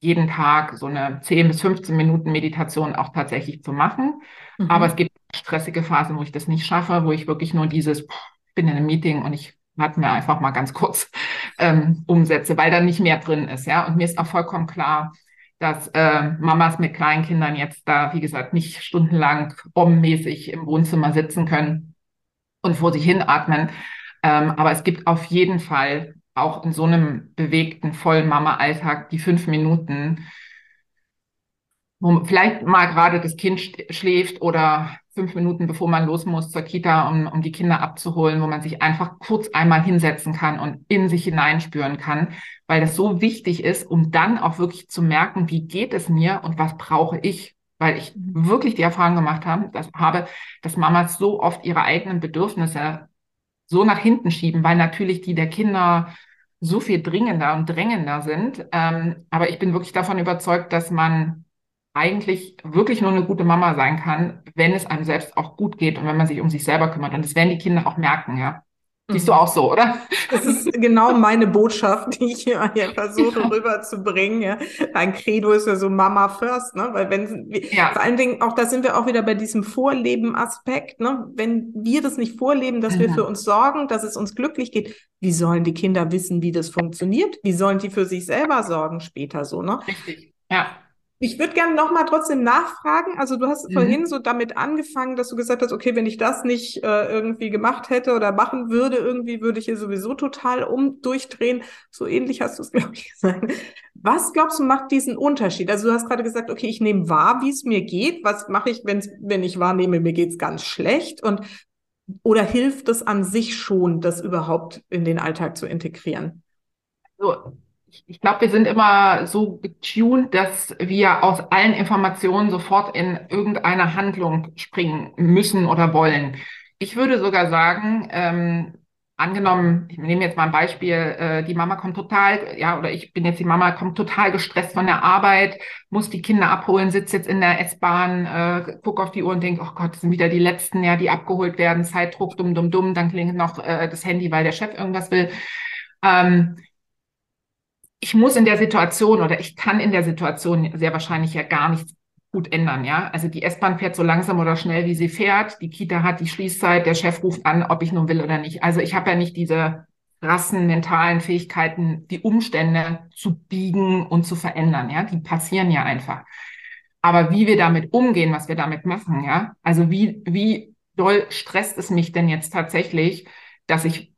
jeden Tag so eine 10 bis 15 Minuten Meditation auch tatsächlich zu machen. Mhm. Aber es gibt stressige Phasen, wo ich das nicht schaffe, wo ich wirklich nur dieses, ich bin in einem Meeting und ich hatte mir einfach mal ganz kurz ähm, umsetze, weil da nicht mehr drin ist, ja. Und mir ist auch vollkommen klar, dass äh, Mamas mit kleinen Kindern jetzt da, wie gesagt, nicht stundenlang bombenmäßig im Wohnzimmer sitzen können und vor sich hin atmen. Ähm, aber es gibt auf jeden Fall auch in so einem bewegten, vollen Mama-Alltag die fünf Minuten, wo vielleicht mal gerade das Kind schläft oder fünf Minuten, bevor man los muss zur Kita, um, um die Kinder abzuholen, wo man sich einfach kurz einmal hinsetzen kann und in sich hineinspüren kann, weil das so wichtig ist, um dann auch wirklich zu merken, wie geht es mir und was brauche ich weil ich wirklich die Erfahrung gemacht habe, dass, habe, dass Mamas so oft ihre eigenen Bedürfnisse so nach hinten schieben, weil natürlich die der Kinder so viel dringender und drängender sind. Ähm, aber ich bin wirklich davon überzeugt, dass man eigentlich wirklich nur eine gute Mama sein kann, wenn es einem selbst auch gut geht und wenn man sich um sich selber kümmert. Und das werden die Kinder auch merken, ja. Siehst du auch so, oder? Das ist genau meine Botschaft, die ich hier, hier versuche ja. rüberzubringen. Ja. Ein Credo ist ja so Mama first, ne? Weil wenn ja. vor allen Dingen auch da sind wir auch wieder bei diesem Vorleben-Aspekt, ne? Wenn wir das nicht vorleben, dass mhm. wir für uns sorgen, dass es uns glücklich geht, wie sollen die Kinder wissen, wie das funktioniert? Wie sollen die für sich selber sorgen später so, ne? Richtig. Ja. Ich würde gerne nochmal trotzdem nachfragen. Also du hast mhm. vorhin so damit angefangen, dass du gesagt hast, okay, wenn ich das nicht äh, irgendwie gemacht hätte oder machen würde, irgendwie würde ich hier sowieso total um durchdrehen. So ähnlich hast du es, glaube ich, gesagt. Was glaubst du macht diesen Unterschied? Also du hast gerade gesagt, okay, ich nehme wahr, wie es mir geht. Was mache ich, wenn's, wenn ich wahrnehme, mir geht's ganz schlecht? Und oder hilft es an sich schon, das überhaupt in den Alltag zu integrieren? So, ich glaube, wir sind immer so getuned, dass wir aus allen Informationen sofort in irgendeine Handlung springen müssen oder wollen. Ich würde sogar sagen, ähm, angenommen, ich nehme jetzt mal ein Beispiel, äh, die Mama kommt total, ja, oder ich bin jetzt die Mama, kommt total gestresst von der Arbeit, muss die Kinder abholen, sitzt jetzt in der S-Bahn, äh, guck auf die Uhr und denkt, oh Gott, das sind wieder die Letzten, ja, die abgeholt werden, Zeitdruck, dumm, dumm, dumm, dann klingt noch äh, das Handy, weil der Chef irgendwas will. Ähm, ich muss in der Situation oder ich kann in der Situation sehr wahrscheinlich ja gar nichts gut ändern, ja. Also die S-Bahn fährt so langsam oder schnell, wie sie fährt. Die Kita hat die Schließzeit, der Chef ruft an, ob ich nun will oder nicht. Also ich habe ja nicht diese krassen mentalen Fähigkeiten, die Umstände zu biegen und zu verändern, ja. Die passieren ja einfach. Aber wie wir damit umgehen, was wir damit machen, ja. Also wie, wie doll stresst es mich denn jetzt tatsächlich, dass ich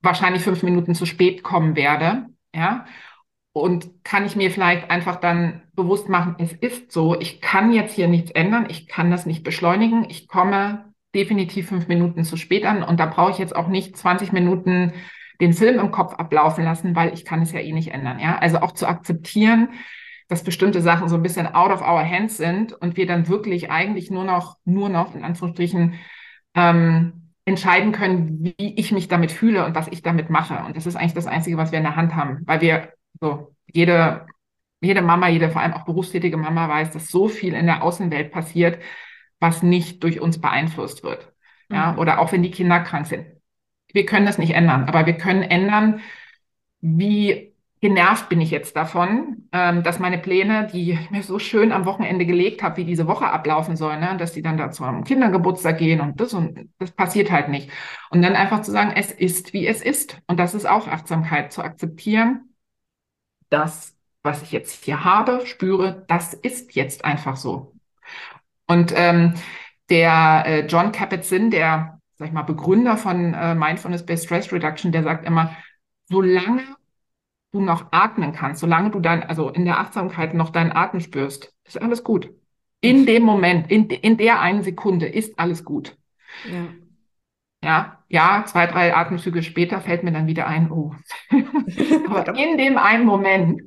wahrscheinlich fünf Minuten zu spät kommen werde, ja. Und kann ich mir vielleicht einfach dann bewusst machen, es ist so, ich kann jetzt hier nichts ändern, ich kann das nicht beschleunigen, ich komme definitiv fünf Minuten zu spät an und da brauche ich jetzt auch nicht 20 Minuten den Film im Kopf ablaufen lassen, weil ich kann es ja eh nicht ändern. Ja, also auch zu akzeptieren, dass bestimmte Sachen so ein bisschen out of our hands sind und wir dann wirklich eigentlich nur noch, nur noch in Anführungsstrichen ähm, entscheiden können, wie ich mich damit fühle und was ich damit mache. Und das ist eigentlich das Einzige, was wir in der Hand haben, weil wir so jede jede Mama, jede vor allem auch berufstätige Mama weiß, dass so viel in der Außenwelt passiert, was nicht durch uns beeinflusst wird. Ja, mhm. oder auch wenn die Kinder krank sind. Wir können das nicht ändern, aber wir können ändern, wie genervt bin ich jetzt davon, ähm, dass meine Pläne, die ich mir so schön am Wochenende gelegt habe, wie diese Woche ablaufen sollen, ne? dass die dann da zu einem Kindergeburtstag gehen und das und das passiert halt nicht. Und dann einfach zu sagen, es ist, wie es ist. Und das ist auch Achtsamkeit, zu akzeptieren, dass was ich jetzt hier habe, spüre, das ist jetzt einfach so. Und ähm, der äh, John Kabat-Zinn, der, sag ich mal, Begründer von äh, Mindfulness-Based Stress Reduction, der sagt immer, solange du noch atmen kannst, solange du dann, also in der Achtsamkeit noch deinen Atem spürst, ist alles gut. In dem Moment, in, in der einen Sekunde ist alles gut. Ja. Ja, ja, zwei, drei Atemzüge später fällt mir dann wieder ein, oh. Aber in dem einen Moment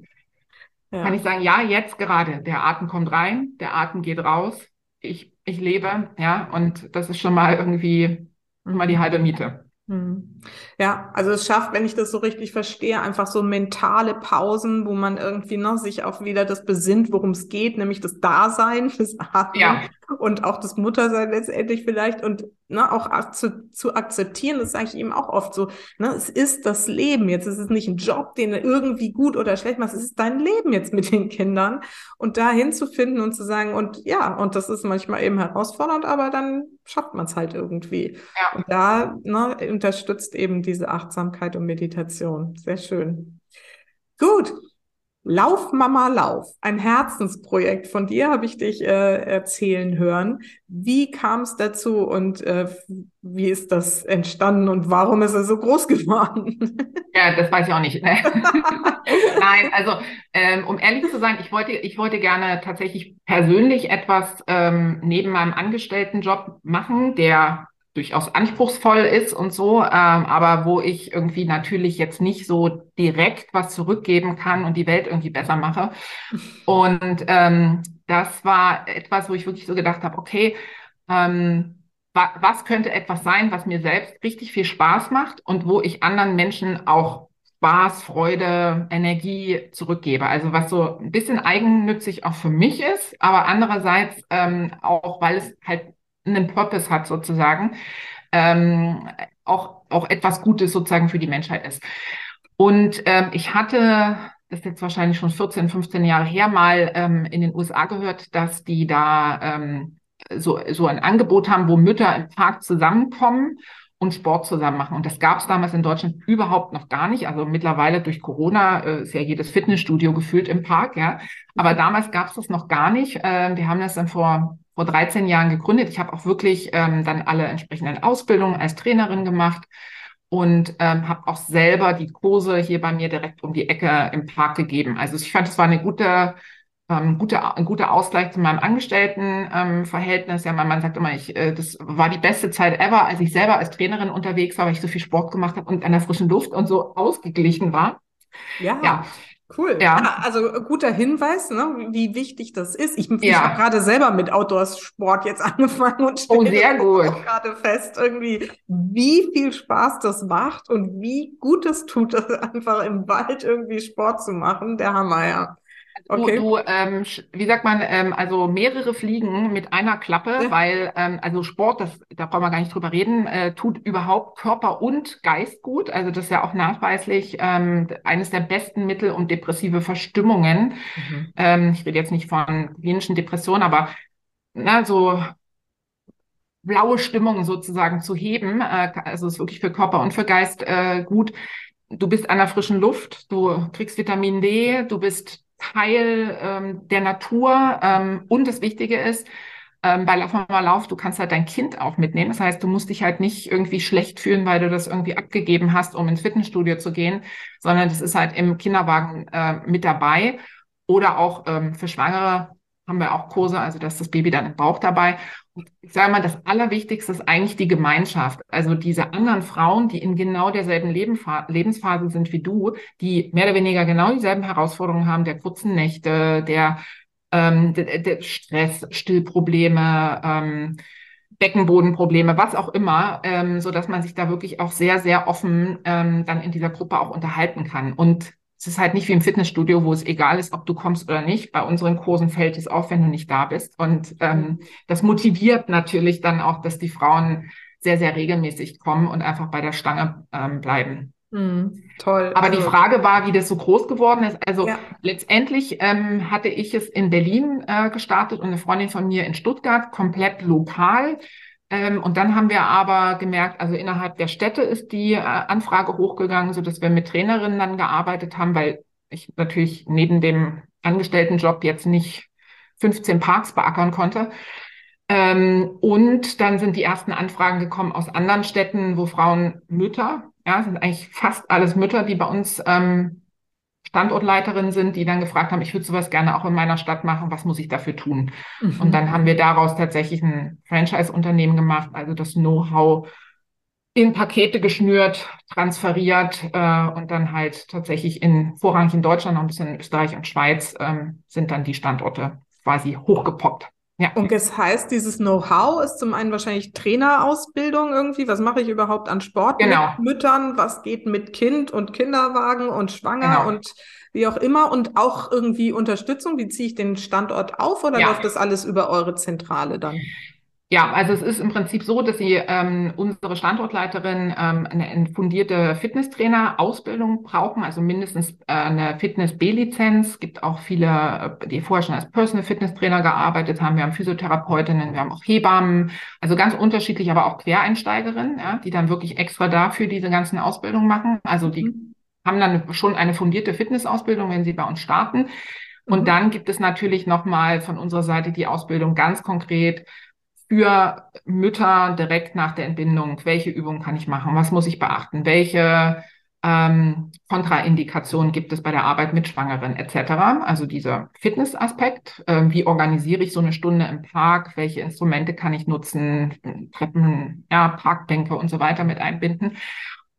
ja. kann ich sagen, ja, jetzt gerade, der Atem kommt rein, der Atem geht raus, ich, ich lebe, ja, und das ist schon mal irgendwie schon mal die halbe Miete. Hm. Ja, also es schafft, wenn ich das so richtig verstehe, einfach so mentale Pausen, wo man irgendwie ne, sich auch wieder das besinnt, worum es geht, nämlich das Dasein, das Atmen ja. und auch das Muttersein letztendlich vielleicht und ne, auch zu, zu akzeptieren, das sage ich eben auch oft so, ne, es ist das Leben, jetzt ist es nicht ein Job, den du irgendwie gut oder schlecht machst, es ist dein Leben jetzt mit den Kindern und da hinzufinden und zu sagen und ja, und das ist manchmal eben herausfordernd, aber dann schafft man es halt irgendwie. Ja. Und da ne, unterstützt eben diese Achtsamkeit und Meditation. Sehr schön. Gut. Lauf, Mama, Lauf. Ein Herzensprojekt von dir habe ich dich äh, erzählen hören. Wie kam es dazu und äh, wie ist das entstanden und warum ist es so groß geworden? Ja, das weiß ich auch nicht. Ne? Nein, also ähm, um ehrlich zu sein, ich wollte, ich wollte gerne tatsächlich persönlich etwas ähm, neben meinem Angestelltenjob machen, der durchaus anspruchsvoll ist und so, ähm, aber wo ich irgendwie natürlich jetzt nicht so direkt was zurückgeben kann und die Welt irgendwie besser mache. Und ähm, das war etwas, wo ich wirklich so gedacht habe, okay, ähm, wa was könnte etwas sein, was mir selbst richtig viel Spaß macht und wo ich anderen Menschen auch Spaß, Freude, Energie zurückgebe. Also was so ein bisschen eigennützig auch für mich ist, aber andererseits ähm, auch, weil es halt einen Purpose hat sozusagen, ähm, auch, auch etwas Gutes sozusagen für die Menschheit ist. Und ähm, ich hatte, das ist jetzt wahrscheinlich schon 14, 15 Jahre her, mal ähm, in den USA gehört, dass die da ähm, so, so ein Angebot haben, wo Mütter im Park zusammenkommen und Sport zusammen machen. Und das gab es damals in Deutschland überhaupt noch gar nicht. Also mittlerweile durch Corona äh, ist ja jedes Fitnessstudio gefühlt im Park, ja. Aber damals gab es das noch gar nicht. Äh, wir haben das dann vor vor 13 Jahren gegründet. Ich habe auch wirklich ähm, dann alle entsprechenden Ausbildungen als Trainerin gemacht und ähm, habe auch selber die Kurse hier bei mir direkt um die Ecke im Park gegeben. Also ich fand, es war eine gute, ähm, gute, ein guter Ausgleich zu meinem Angestelltenverhältnis. Ähm, ja, mein Mann sagt immer, ich, äh, das war die beste Zeit ever, als ich selber als Trainerin unterwegs war, weil ich so viel Sport gemacht habe und an der frischen Luft und so ausgeglichen war. Ja. ja. Cool. Ja. ja. also guter Hinweis, ne, wie wichtig das ist. Ich, ja. ich habe gerade selber mit Outdoor-Sport jetzt angefangen und stelle oh, sehr gut. gerade fest, irgendwie, wie viel Spaß das macht und wie gut es tut, das einfach im Wald irgendwie Sport zu machen. Der Hammer, ja. Okay. Du, du ähm, wie sagt man, ähm, also mehrere Fliegen mit einer Klappe, ja. weil ähm, also Sport, das, da brauchen wir gar nicht drüber reden, äh, tut überhaupt Körper und Geist gut. Also das ist ja auch nachweislich ähm, eines der besten Mittel, um depressive Verstimmungen. Mhm. Ähm, ich rede jetzt nicht von klinischen Depressionen, aber na, so blaue Stimmungen sozusagen zu heben. Äh, also ist wirklich für Körper und für Geist äh, gut. Du bist an der frischen Luft, du kriegst Vitamin D, du bist Teil ähm, der Natur. Ähm, und das Wichtige ist, ähm, bei Lauf mal Lauf, du kannst halt dein Kind auch mitnehmen. Das heißt, du musst dich halt nicht irgendwie schlecht fühlen, weil du das irgendwie abgegeben hast, um ins Fitnessstudio zu gehen, sondern das ist halt im Kinderwagen äh, mit dabei. Oder auch ähm, für Schwangere haben wir auch Kurse, also dass das Baby dann im Bauch dabei. Und ich sage mal, das Allerwichtigste ist eigentlich die Gemeinschaft. Also diese anderen Frauen, die in genau derselben Lebensphase sind wie du, die mehr oder weniger genau dieselben Herausforderungen haben, der kurzen Nächte, der, ähm, der, der Stress, Stillprobleme, ähm, Beckenbodenprobleme, was auch immer, ähm, so dass man sich da wirklich auch sehr, sehr offen ähm, dann in dieser Gruppe auch unterhalten kann. Und es ist halt nicht wie im Fitnessstudio, wo es egal ist, ob du kommst oder nicht. Bei unseren Kursen fällt es auf, wenn du nicht da bist. Und ähm, das motiviert natürlich dann auch, dass die Frauen sehr, sehr regelmäßig kommen und einfach bei der Stange ähm, bleiben. Mm, toll. Aber also, die Frage war, wie das so groß geworden ist. Also ja. letztendlich ähm, hatte ich es in Berlin äh, gestartet und eine Freundin von mir in Stuttgart, komplett lokal. Ähm, und dann haben wir aber gemerkt, also innerhalb der Städte ist die äh, Anfrage hochgegangen, so dass wir mit Trainerinnen dann gearbeitet haben, weil ich natürlich neben dem Angestelltenjob jetzt nicht 15 Parks beackern konnte. Ähm, und dann sind die ersten Anfragen gekommen aus anderen Städten, wo Frauen Mütter, ja, sind eigentlich fast alles Mütter, die bei uns ähm, Standortleiterinnen sind, die dann gefragt haben, ich würde sowas gerne auch in meiner Stadt machen, was muss ich dafür tun? Mhm. Und dann haben wir daraus tatsächlich ein Franchise-Unternehmen gemacht, also das Know-how in Pakete geschnürt, transferiert äh, und dann halt tatsächlich in vorrangig in Deutschland, noch ein bisschen in Österreich und Schweiz ähm, sind dann die Standorte quasi hochgepoppt. Ja. Und das heißt, dieses Know-how ist zum einen wahrscheinlich Trainerausbildung irgendwie. Was mache ich überhaupt an Sport genau. mit Müttern? Was geht mit Kind und Kinderwagen und Schwanger genau. und wie auch immer? Und auch irgendwie Unterstützung. Wie ziehe ich den Standort auf oder ja. läuft das alles über eure Zentrale dann? Ja, also es ist im Prinzip so, dass Sie ähm, unsere Standortleiterin ähm, eine fundierte Fitnesstrainer-Ausbildung brauchen, also mindestens äh, eine Fitness-B-Lizenz. Es gibt auch viele, äh, die vorher schon als Personal Fitness Trainer gearbeitet haben. Wir haben Physiotherapeutinnen, wir haben auch Hebammen, also ganz unterschiedlich, aber auch Quereinsteigerinnen, ja, die dann wirklich extra dafür diese ganzen Ausbildungen machen. Also die mhm. haben dann schon eine fundierte Fitnessausbildung, wenn sie bei uns starten. Und mhm. dann gibt es natürlich nochmal von unserer Seite die Ausbildung ganz konkret für Mütter direkt nach der Entbindung, welche Übungen kann ich machen, was muss ich beachten, welche ähm, Kontraindikationen gibt es bei der Arbeit mit Schwangeren etc. Also dieser Fitnessaspekt, äh, wie organisiere ich so eine Stunde im Park, welche Instrumente kann ich nutzen, Treppen, ja, Parkbänke und so weiter mit einbinden.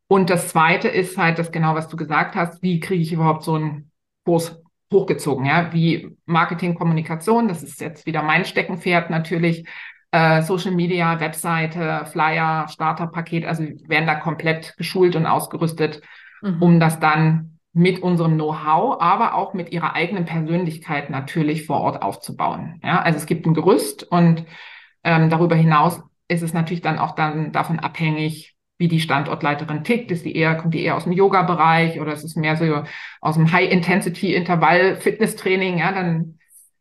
Und das Zweite ist halt das genau, was du gesagt hast, wie kriege ich überhaupt so einen Kurs hochgezogen, ja, wie Marketing, Kommunikation, das ist jetzt wieder mein Steckenpferd natürlich, äh, Social Media, Webseite, Flyer, Starterpaket, also wir werden da komplett geschult und ausgerüstet, mhm. um das dann mit unserem Know-how, aber auch mit ihrer eigenen Persönlichkeit natürlich vor Ort aufzubauen. Ja, also es gibt ein Gerüst und ähm, darüber hinaus ist es natürlich dann auch dann davon abhängig, wie die Standortleiterin tickt. Ist die eher, kommt die eher aus dem Yoga-Bereich oder ist es mehr so aus dem High-Intensity-Intervall-Fitness-Training? Ja, dann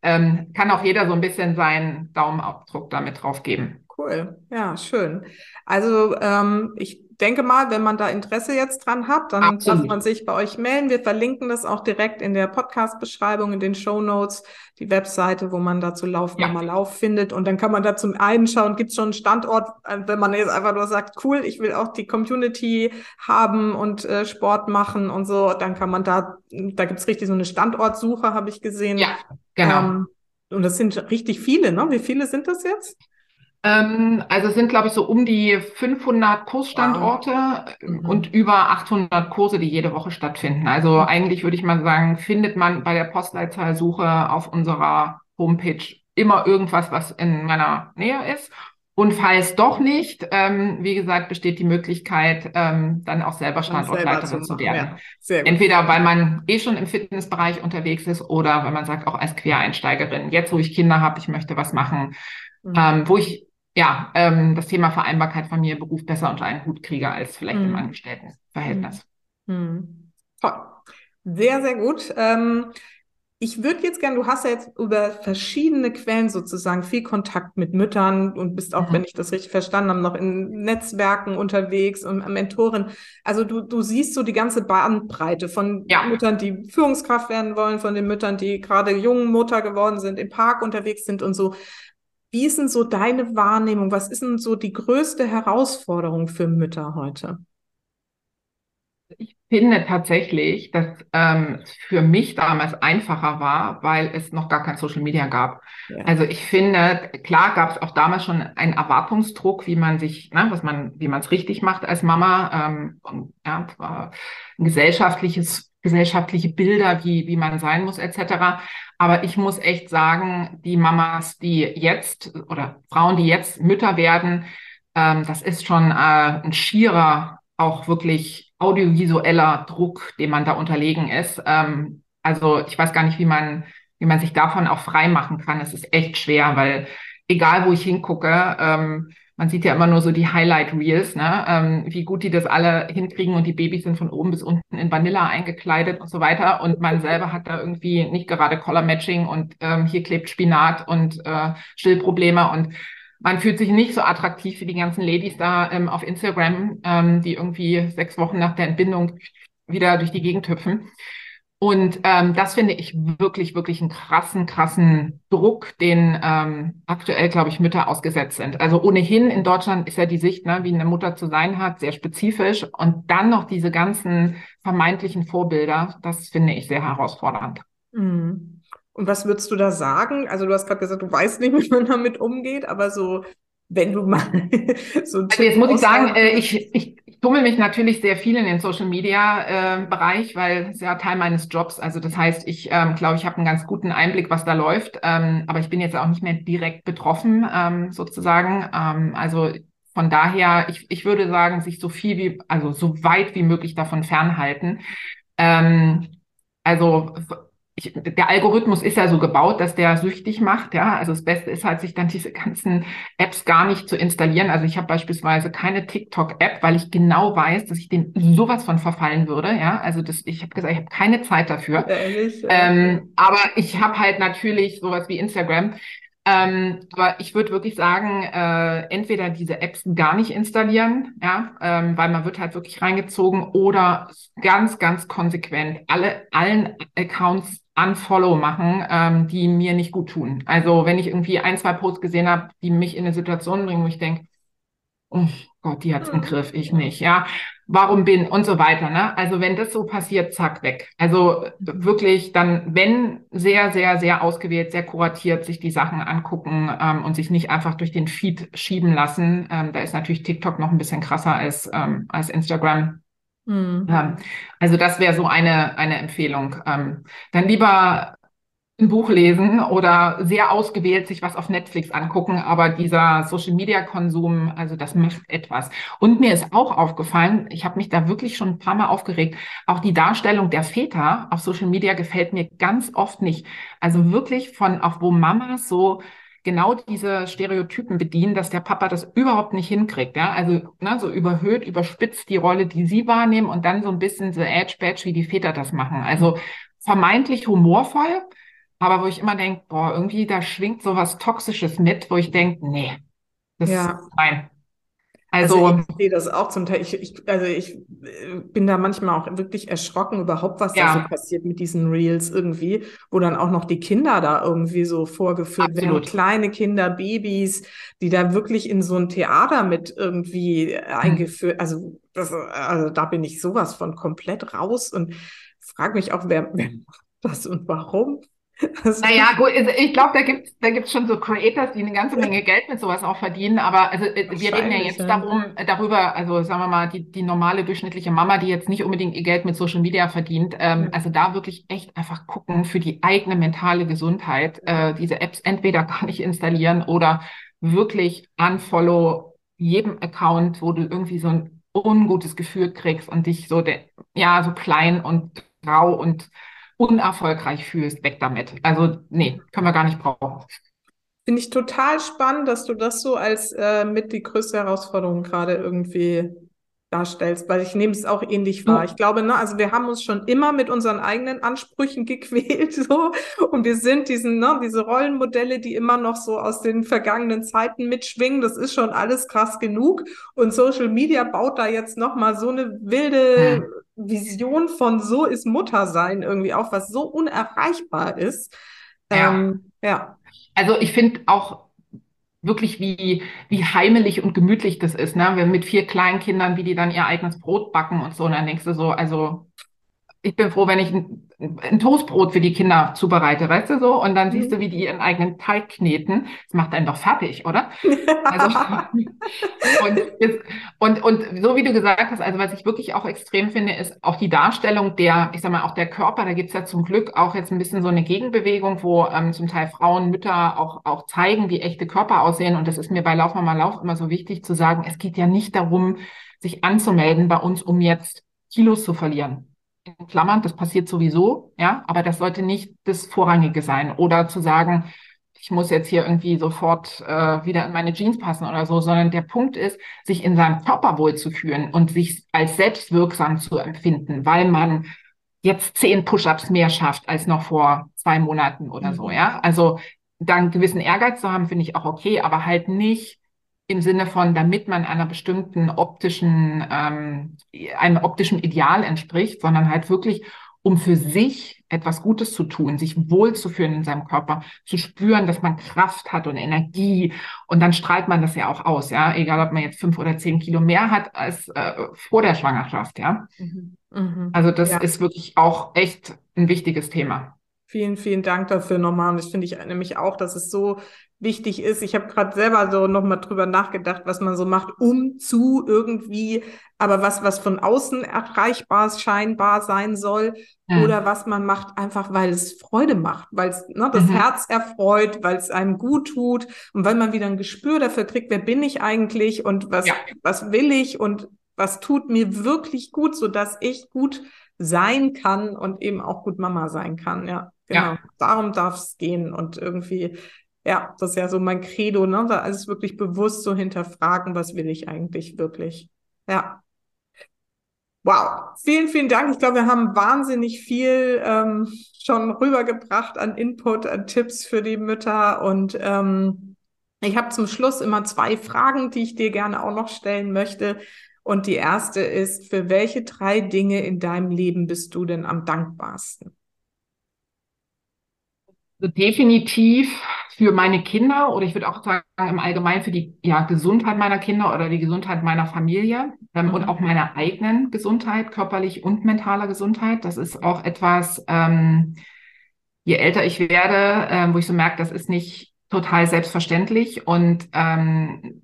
ähm, kann auch jeder so ein bisschen seinen Daumenabdruck damit drauf geben. Cool, ja, schön. Also ähm, ich denke mal, wenn man da Interesse jetzt dran hat, dann Absolut. darf man sich bei euch melden. Wir verlinken das auch direkt in der Podcast-Beschreibung, in den Show Notes, die Webseite, wo man dazu Lauf ja. Mama Lauf findet. Und dann kann man da zum einen schauen, gibt es schon einen Standort, äh, wenn man jetzt einfach nur sagt, cool, ich will auch die Community haben und äh, Sport machen und so, dann kann man da, da gibt es richtig so eine Standortsuche, habe ich gesehen. Ja, genau. Ähm, und das sind richtig viele, ne? Wie viele sind das jetzt? Ähm, also es sind, glaube ich, so um die 500 Kursstandorte wow. mhm. und über 800 Kurse, die jede Woche stattfinden. Also mhm. eigentlich würde ich mal sagen, findet man bei der Postleitzahlsuche auf unserer Homepage immer irgendwas, was in meiner Nähe ist. Und falls doch nicht, ähm, wie gesagt, besteht die Möglichkeit, ähm, dann auch selber Standortleiterin zu, werden. Ja, Entweder weil man eh schon im Fitnessbereich unterwegs ist oder wenn man sagt, auch als Quereinsteigerin, jetzt wo ich Kinder habe, ich möchte was machen, mhm. ähm, wo ich ja, ähm, das Thema Vereinbarkeit Familie, Beruf besser unter einen Hut kriege als vielleicht mhm. im Angestelltenverhältnis. Mhm. Toll. Sehr, sehr gut. Ähm, ich würde jetzt gerne, du hast ja jetzt über verschiedene Quellen sozusagen viel Kontakt mit Müttern und bist auch, mhm. wenn ich das richtig verstanden habe, noch in Netzwerken unterwegs und Mentorin. Also du, du siehst so die ganze Bandbreite von ja. Müttern, die Führungskraft werden wollen, von den Müttern, die gerade jungen Mutter geworden sind, im Park unterwegs sind und so. Wie ist denn so deine Wahrnehmung? Was ist denn so die größte Herausforderung für Mütter heute? Ich finde tatsächlich, dass ähm, es für mich damals einfacher war, weil es noch gar kein Social Media gab. Ja. Also ich finde, klar gab es auch damals schon einen Erwartungsdruck, wie man sich, ne, was man, wie man es richtig macht als Mama. Ähm, ja, ein gesellschaftliches, gesellschaftliche Bilder, wie wie man sein muss, etc. Aber ich muss echt sagen, die Mamas, die jetzt oder Frauen, die jetzt Mütter werden, ähm, das ist schon äh, ein schierer, auch wirklich audiovisueller Druck, dem man da unterlegen ist. Ähm, also ich weiß gar nicht, wie man, wie man sich davon auch frei machen kann. Es ist echt schwer, weil egal wo ich hingucke, ähm, man sieht ja immer nur so die Highlight Reels, ne? ähm, wie gut die das alle hinkriegen und die Babys sind von oben bis unten in Vanilla eingekleidet und so weiter und man selber hat da irgendwie nicht gerade Color Matching und ähm, hier klebt Spinat und äh, Stillprobleme und man fühlt sich nicht so attraktiv wie die ganzen Ladies da ähm, auf Instagram, ähm, die irgendwie sechs Wochen nach der Entbindung wieder durch die Gegend hüpfen. Und ähm, das finde ich wirklich, wirklich einen krassen, krassen Druck, den ähm, aktuell, glaube ich, Mütter ausgesetzt sind. Also ohnehin in Deutschland ist ja die Sicht, ne, wie eine Mutter zu sein hat, sehr spezifisch. Und dann noch diese ganzen vermeintlichen Vorbilder, das finde ich sehr herausfordernd. Mhm. Und was würdest du da sagen? Also du hast gerade gesagt, du weißt nicht, wie man damit umgeht, aber so, wenn du mal so Also jetzt muss ich sagen, äh, ich, ich, ich tummel mich natürlich sehr viel in den Social Media äh, Bereich, weil es ja Teil meines Jobs. Also das heißt, ich ähm, glaube, ich habe einen ganz guten Einblick, was da läuft. Ähm, aber ich bin jetzt auch nicht mehr direkt betroffen, ähm, sozusagen. Ähm, also von daher, ich, ich würde sagen, sich so viel wie, also so weit wie möglich davon fernhalten. Ähm, also ich, der Algorithmus ist ja so gebaut, dass der süchtig macht. Ja, also das Beste ist halt, sich dann diese ganzen Apps gar nicht zu installieren. Also ich habe beispielsweise keine TikTok-App, weil ich genau weiß, dass ich dem sowas von verfallen würde. Ja, also das, ich habe gesagt, ich habe keine Zeit dafür. Ehrlich, ähm, aber ich habe halt natürlich sowas wie Instagram. Ähm, aber ich würde wirklich sagen, äh, entweder diese Apps gar nicht installieren, ja, ähm, weil man wird halt wirklich reingezogen, oder ganz, ganz konsequent alle allen Accounts unfollow machen, ähm, die mir nicht gut tun. Also wenn ich irgendwie ein, zwei Posts gesehen habe, die mich in eine Situation bringen, wo ich denke, oh Gott, die hat's im mhm. Griff, ich nicht, ja. Warum bin und so weiter, ne? Also wenn das so passiert, zack, weg. Also wirklich dann, wenn sehr, sehr, sehr ausgewählt, sehr kuratiert sich die Sachen angucken ähm, und sich nicht einfach durch den Feed schieben lassen. Ähm, da ist natürlich TikTok noch ein bisschen krasser als, ähm, als Instagram. Mhm. Ähm, also das wäre so eine, eine Empfehlung. Ähm, dann lieber ein Buch lesen oder sehr ausgewählt sich was auf Netflix angucken, aber dieser Social Media Konsum, also das macht etwas. Und mir ist auch aufgefallen, ich habe mich da wirklich schon ein paar Mal aufgeregt, auch die Darstellung der Väter auf Social Media gefällt mir ganz oft nicht. Also wirklich von auch wo Mamas so genau diese Stereotypen bedienen, dass der Papa das überhaupt nicht hinkriegt. Ja? Also ne, so überhöht, überspitzt die Rolle, die sie wahrnehmen und dann so ein bisschen so edge-badge, wie die Väter das machen. Also vermeintlich humorvoll, aber wo ich immer denke, boah, irgendwie da schwingt so was Toxisches mit, wo ich denke, nee, das ja. ist nein. Also, also ich sehe das auch zum Teil. Ich, ich, also ich äh, bin da manchmal auch wirklich erschrocken überhaupt, was ja. da so passiert mit diesen Reels irgendwie, wo dann auch noch die Kinder da irgendwie so vorgeführt Absolut. werden, kleine Kinder, Babys, die da wirklich in so ein Theater mit irgendwie hm. eingeführt. Also, das, also da bin ich sowas von komplett raus und frage mich auch, wer, wer macht das und warum? naja, gut, also ich glaube, da gibt es da gibt's schon so Creators, die eine ganze Menge Geld mit sowas auch verdienen. Aber also äh, wir reden ja jetzt darum, äh, darüber, also sagen wir mal, die, die normale durchschnittliche Mama, die jetzt nicht unbedingt ihr Geld mit Social Media verdient, ähm, also da wirklich echt einfach gucken für die eigene mentale Gesundheit, äh, diese Apps entweder gar nicht installieren oder wirklich unfollow jedem Account, wo du irgendwie so ein ungutes Gefühl kriegst und dich so, de, ja, so klein und grau und unerfolgreich fühlst, weg damit. Also nee, können wir gar nicht brauchen. Finde ich total spannend, dass du das so als äh, mit die größte Herausforderung gerade irgendwie darstellst, weil ich nehme es auch ähnlich wahr. Ich glaube, ne, also wir haben uns schon immer mit unseren eigenen Ansprüchen gequält, so, und wir sind diesen, ne, diese Rollenmodelle, die immer noch so aus den vergangenen Zeiten mitschwingen. Das ist schon alles krass genug. Und Social Media baut da jetzt noch mal so eine wilde. Vision von so ist Muttersein irgendwie auf, was so unerreichbar ist. Ja. Ähm, ja. Also ich finde auch wirklich wie, wie heimelig und gemütlich das ist, ne? Mit vier kleinen Kindern, wie die dann ihr eigenes Brot backen und so. Und dann denkst du so, also ich bin froh, wenn ich ein, ein, Toastbrot für die Kinder zubereite, weißt du so? Und dann siehst du, mhm. wie die ihren eigenen Teig kneten. Das macht einen doch fertig, oder? also, und, und, und so wie du gesagt hast, also was ich wirklich auch extrem finde, ist auch die Darstellung der, ich sag mal, auch der Körper. Da gibt's ja zum Glück auch jetzt ein bisschen so eine Gegenbewegung, wo ähm, zum Teil Frauen, Mütter auch, auch zeigen, wie echte Körper aussehen. Und das ist mir bei Lauf mal Lauf immer so wichtig zu sagen, es geht ja nicht darum, sich anzumelden bei uns, um jetzt Kilos zu verlieren in Klammern, das passiert sowieso, ja, aber das sollte nicht das Vorrangige sein. Oder zu sagen, ich muss jetzt hier irgendwie sofort äh, wieder in meine Jeans passen oder so, sondern der Punkt ist, sich in seinem Körper wohlzufühlen und sich als selbstwirksam zu empfinden, weil man jetzt zehn Push-ups mehr schafft als noch vor zwei Monaten oder so, mhm. ja. Also dann gewissen Ehrgeiz zu haben, finde ich auch okay, aber halt nicht im Sinne von, damit man einer bestimmten optischen, ähm, einem optischen Ideal entspricht, sondern halt wirklich, um für sich etwas Gutes zu tun, sich wohlzufühlen in seinem Körper, zu spüren, dass man Kraft hat und Energie. Und dann strahlt man das ja auch aus, ja, egal ob man jetzt fünf oder zehn Kilo mehr hat als äh, vor der Schwangerschaft, ja. Mhm. Mhm. Also das ja. ist wirklich auch echt ein wichtiges Thema. Vielen, vielen Dank dafür nochmal. Und das finde ich nämlich auch, dass es so wichtig ist. Ich habe gerade selber so nochmal drüber nachgedacht, was man so macht, um zu irgendwie, aber was, was von außen erreichbar scheinbar sein soll. Ja. Oder was man macht, einfach weil es Freude macht, weil es ne, das mhm. Herz erfreut, weil es einem gut tut und weil man wieder ein Gespür dafür kriegt, wer bin ich eigentlich und was, ja. was will ich und was tut mir wirklich gut, so dass ich gut sein kann und eben auch gut Mama sein kann. Ja. Genau, ja. darum darf es gehen und irgendwie, ja, das ist ja so mein Credo, ne? Da alles wirklich bewusst so hinterfragen, was will ich eigentlich wirklich. Ja. Wow, vielen, vielen Dank. Ich glaube, wir haben wahnsinnig viel ähm, schon rübergebracht an Input, an Tipps für die Mütter. Und ähm, ich habe zum Schluss immer zwei Fragen, die ich dir gerne auch noch stellen möchte. Und die erste ist, für welche drei Dinge in deinem Leben bist du denn am dankbarsten? Also definitiv für meine Kinder oder ich würde auch sagen im Allgemeinen für die ja, Gesundheit meiner Kinder oder die Gesundheit meiner Familie ähm, mhm. und auch meiner eigenen Gesundheit, körperlich und mentaler Gesundheit. Das ist auch etwas, ähm, je älter ich werde, ähm, wo ich so merke, das ist nicht total selbstverständlich und ähm,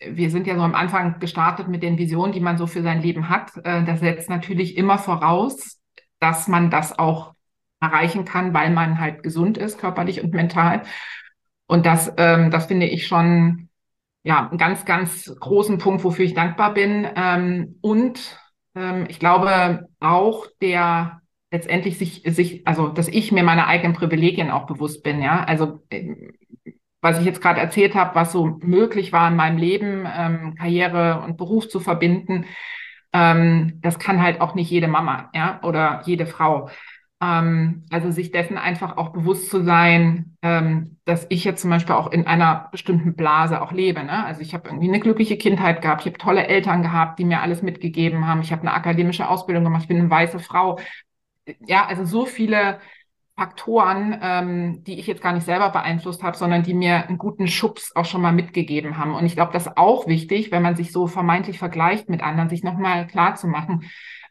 wir sind ja so am Anfang gestartet mit den Visionen, die man so für sein Leben hat. Äh, das setzt natürlich immer voraus, dass man das auch erreichen kann, weil man halt gesund ist, körperlich und mental. Und das, ähm, das finde ich schon ja einen ganz, ganz großen Punkt, wofür ich dankbar bin. Ähm, und ähm, ich glaube auch der letztendlich sich, sich, also dass ich mir meine eigenen Privilegien auch bewusst bin, ja. Also ähm, was ich jetzt gerade erzählt habe, was so möglich war in meinem Leben, ähm, Karriere und Beruf zu verbinden, ähm, das kann halt auch nicht jede Mama, ja, oder jede Frau. Ähm, also sich dessen einfach auch bewusst zu sein, ähm, dass ich jetzt zum Beispiel auch in einer bestimmten Blase auch lebe. Ne? Also ich habe irgendwie eine glückliche Kindheit gehabt, ich habe tolle Eltern gehabt, die mir alles mitgegeben haben. Ich habe eine akademische Ausbildung gemacht, ich bin eine weiße Frau. Ja, also so viele Faktoren, ähm, die ich jetzt gar nicht selber beeinflusst habe, sondern die mir einen guten Schubs auch schon mal mitgegeben haben. Und ich glaube, das ist auch wichtig, wenn man sich so vermeintlich vergleicht mit anderen, sich nochmal klar zu machen,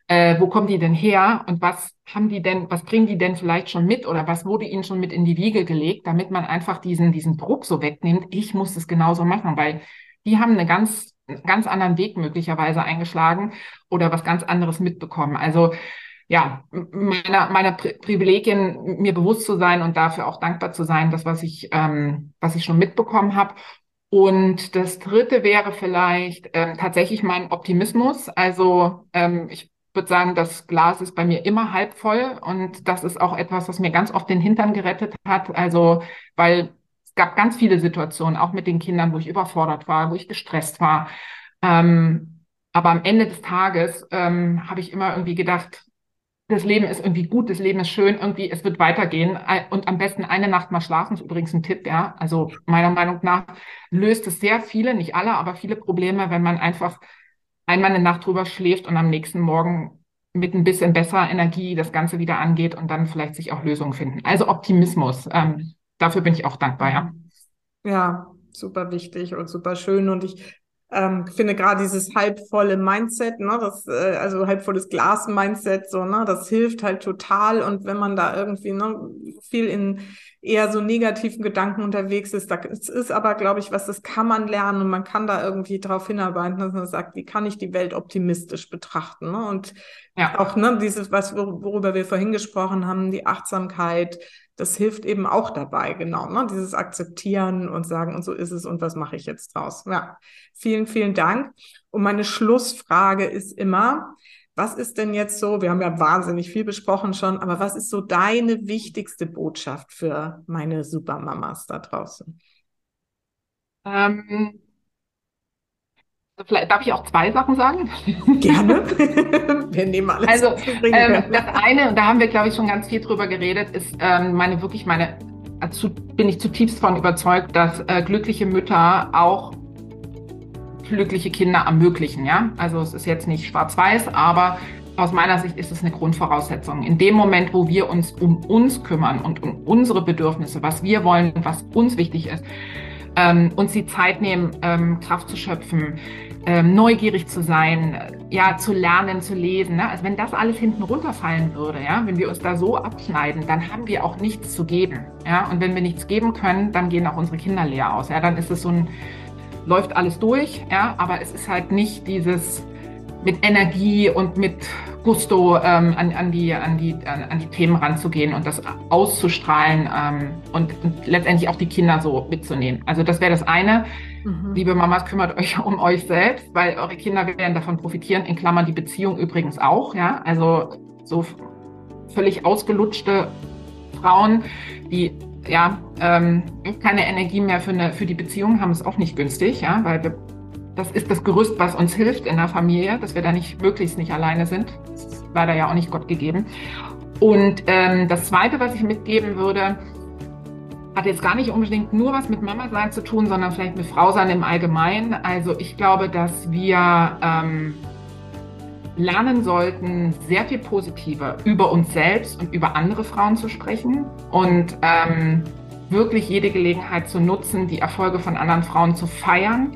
äh, wo kommen die denn her und was haben die denn, was bringen die denn vielleicht schon mit oder was wurde ihnen schon mit in die Wiege gelegt, damit man einfach diesen, diesen Druck so wegnimmt, ich muss es genauso machen, weil die haben einen ganz, ganz anderen Weg möglicherweise eingeschlagen oder was ganz anderes mitbekommen. Also ja, meiner, meiner Pri Privilegien mir bewusst zu sein und dafür auch dankbar zu sein, das, was ich, ähm, was ich schon mitbekommen habe. Und das dritte wäre vielleicht ähm, tatsächlich mein Optimismus. Also ähm, ich würde sagen, das Glas ist bei mir immer halb voll und das ist auch etwas, was mir ganz oft den Hintern gerettet hat. Also, weil es gab ganz viele Situationen, auch mit den Kindern, wo ich überfordert war, wo ich gestresst war. Ähm, aber am Ende des Tages ähm, habe ich immer irgendwie gedacht, das Leben ist irgendwie gut, das Leben ist schön, irgendwie, es wird weitergehen. Und am besten eine Nacht mal schlafen, ist übrigens ein Tipp, ja. Also meiner Meinung nach löst es sehr viele, nicht alle, aber viele Probleme, wenn man einfach einmal eine Nacht drüber schläft und am nächsten Morgen mit ein bisschen besserer Energie das Ganze wieder angeht und dann vielleicht sich auch Lösungen finden. Also Optimismus. Ähm, dafür bin ich auch dankbar, ja. Ja, super wichtig und super schön. Und ich ähm, finde gerade dieses halbvolle Mindset, ne, das, äh, also halbvolles Glas-Mindset, so, ne, das hilft halt total. Und wenn man da irgendwie ne, viel in eher so negativen Gedanken unterwegs ist, das ist aber, glaube ich, was, das kann man lernen und man kann da irgendwie drauf hinarbeiten, dass man sagt, wie kann ich die Welt optimistisch betrachten? Ne? Und ja. auch ne, dieses, was worüber wir vorhin gesprochen haben, die Achtsamkeit, das hilft eben auch dabei, genau, ne? dieses Akzeptieren und sagen, und so ist es und was mache ich jetzt draus? Ja, vielen, vielen Dank. Und meine Schlussfrage ist immer, was ist denn jetzt so, wir haben ja wahnsinnig viel besprochen schon, aber was ist so deine wichtigste Botschaft für meine Supermamas da draußen? Ähm, Vielleicht darf ich auch zwei Sachen sagen? Gerne. wir nehmen alles. Also ähm, das eine, und da haben wir, glaube ich, schon ganz viel drüber geredet, ist ähm, meine wirklich meine, also bin ich zutiefst von überzeugt, dass äh, glückliche Mütter auch glückliche Kinder ermöglichen. Ja, also es ist jetzt nicht schwarz-weiß, aber aus meiner Sicht ist es eine Grundvoraussetzung. In dem Moment, wo wir uns um uns kümmern und um unsere Bedürfnisse, was wir wollen, was uns wichtig ist, ähm, uns die Zeit nehmen, ähm, Kraft zu schöpfen, ähm, neugierig zu sein, ja, zu lernen, zu lesen. Ne? Also wenn das alles hinten runterfallen würde, ja, wenn wir uns da so abschneiden, dann haben wir auch nichts zu geben. Ja? Und wenn wir nichts geben können, dann gehen auch unsere Kinder leer aus. Ja? Dann ist es so ein, läuft alles durch, ja, aber es ist halt nicht dieses mit Energie und mit Gusto ähm, an, an, die, an, die, an, an, die Themen ranzugehen und das auszustrahlen ähm, und, und, letztendlich auch die Kinder so mitzunehmen. Also das wäre das eine. Mhm. Liebe Mamas, kümmert euch um euch selbst, weil eure Kinder werden davon profitieren. In Klammern die Beziehung übrigens auch. Ja, also so völlig ausgelutschte Frauen, die ja ähm, keine Energie mehr für, eine, für die Beziehung haben, ist auch nicht günstig. Ja, weil wir, das ist das Gerüst, was uns hilft in der Familie, dass wir da nicht möglichst nicht alleine sind. Das ist leider ja auch nicht Gott gegeben. Und ähm, das Zweite, was ich mitgeben würde, hat jetzt gar nicht unbedingt nur was mit Mama sein zu tun, sondern vielleicht mit Frau sein im Allgemeinen. Also ich glaube, dass wir ähm, lernen sollten, sehr viel positiver über uns selbst und über andere Frauen zu sprechen und ähm, wirklich jede Gelegenheit zu nutzen, die Erfolge von anderen Frauen zu feiern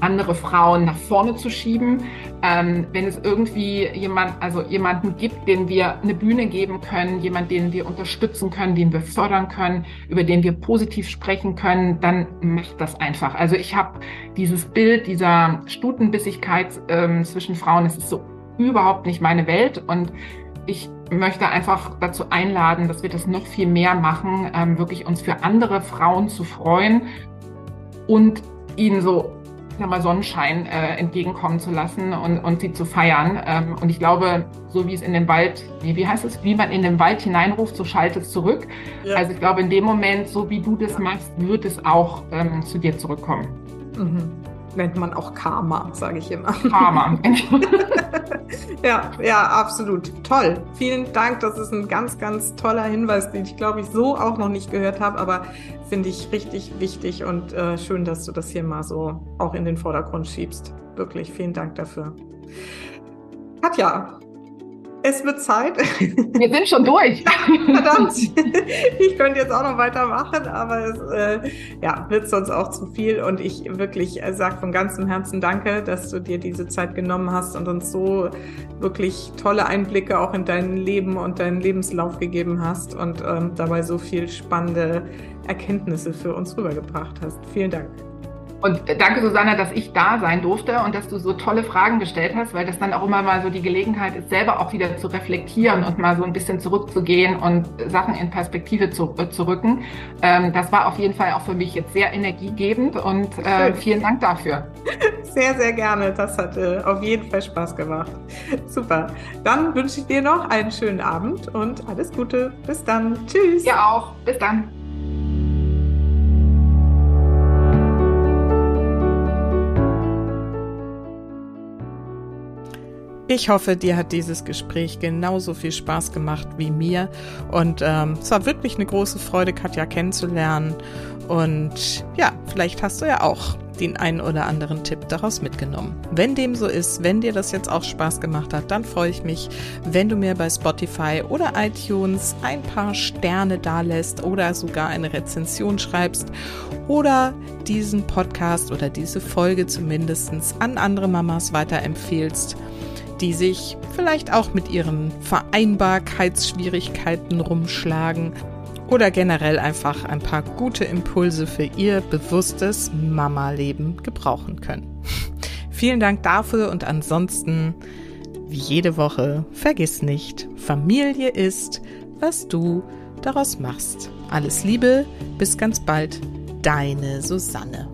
andere Frauen nach vorne zu schieben. Ähm, wenn es irgendwie jemand, also jemanden gibt, den wir eine Bühne geben können, jemand, den wir unterstützen können, den wir fördern können, über den wir positiv sprechen können, dann macht das einfach. Also ich habe dieses Bild dieser Stutenbissigkeit ähm, zwischen Frauen, es ist so überhaupt nicht meine Welt und ich möchte einfach dazu einladen, dass wir das noch viel mehr machen, ähm, wirklich uns für andere Frauen zu freuen und ihnen so ja mal Sonnenschein äh, entgegenkommen zu lassen und, und sie zu feiern. Ähm, und ich glaube, so wie es in den Wald, wie, wie heißt es, wie man in den Wald hineinruft, so schaltet es zurück. Ja. Also ich glaube, in dem Moment, so wie du das machst, wird es auch ähm, zu dir zurückkommen. Mhm nennt man auch Karma, sage ich immer. Karma. ja, ja, absolut. Toll. Vielen Dank. Das ist ein ganz, ganz toller Hinweis, den ich glaube ich so auch noch nicht gehört habe, aber finde ich richtig wichtig und äh, schön, dass du das hier mal so auch in den Vordergrund schiebst. Wirklich vielen Dank dafür. Katja, es wird Zeit. Wir sind schon durch. Verdammt. Ich könnte jetzt auch noch weitermachen, aber es äh, ja, wird sonst auch zu viel. Und ich wirklich äh, sage von ganzem Herzen Danke, dass du dir diese Zeit genommen hast und uns so wirklich tolle Einblicke auch in dein Leben und deinen Lebenslauf gegeben hast und ähm, dabei so viel spannende Erkenntnisse für uns rübergebracht hast. Vielen Dank. Und danke, Susanne, dass ich da sein durfte und dass du so tolle Fragen gestellt hast, weil das dann auch immer mal so die Gelegenheit ist, selber auch wieder zu reflektieren und mal so ein bisschen zurückzugehen und Sachen in Perspektive zu, äh, zu rücken. Ähm, das war auf jeden Fall auch für mich jetzt sehr energiegebend und äh, vielen Dank dafür. Sehr, sehr gerne. Das hat äh, auf jeden Fall Spaß gemacht. Super. Dann wünsche ich dir noch einen schönen Abend und alles Gute. Bis dann. Tschüss. Ja auch. Bis dann. Ich hoffe, dir hat dieses Gespräch genauso viel Spaß gemacht wie mir. Und ähm, es war wirklich eine große Freude, Katja kennenzulernen. Und ja, vielleicht hast du ja auch den einen oder anderen Tipp daraus mitgenommen. Wenn dem so ist, wenn dir das jetzt auch Spaß gemacht hat, dann freue ich mich, wenn du mir bei Spotify oder iTunes ein paar Sterne dalässt oder sogar eine Rezension schreibst oder diesen Podcast oder diese Folge zumindest an andere Mamas weiterempfehlst die sich vielleicht auch mit ihren Vereinbarkeitsschwierigkeiten rumschlagen oder generell einfach ein paar gute Impulse für ihr bewusstes Mama-Leben gebrauchen können. Vielen Dank dafür und ansonsten, wie jede Woche, vergiss nicht, Familie ist, was du daraus machst. Alles Liebe, bis ganz bald, deine Susanne.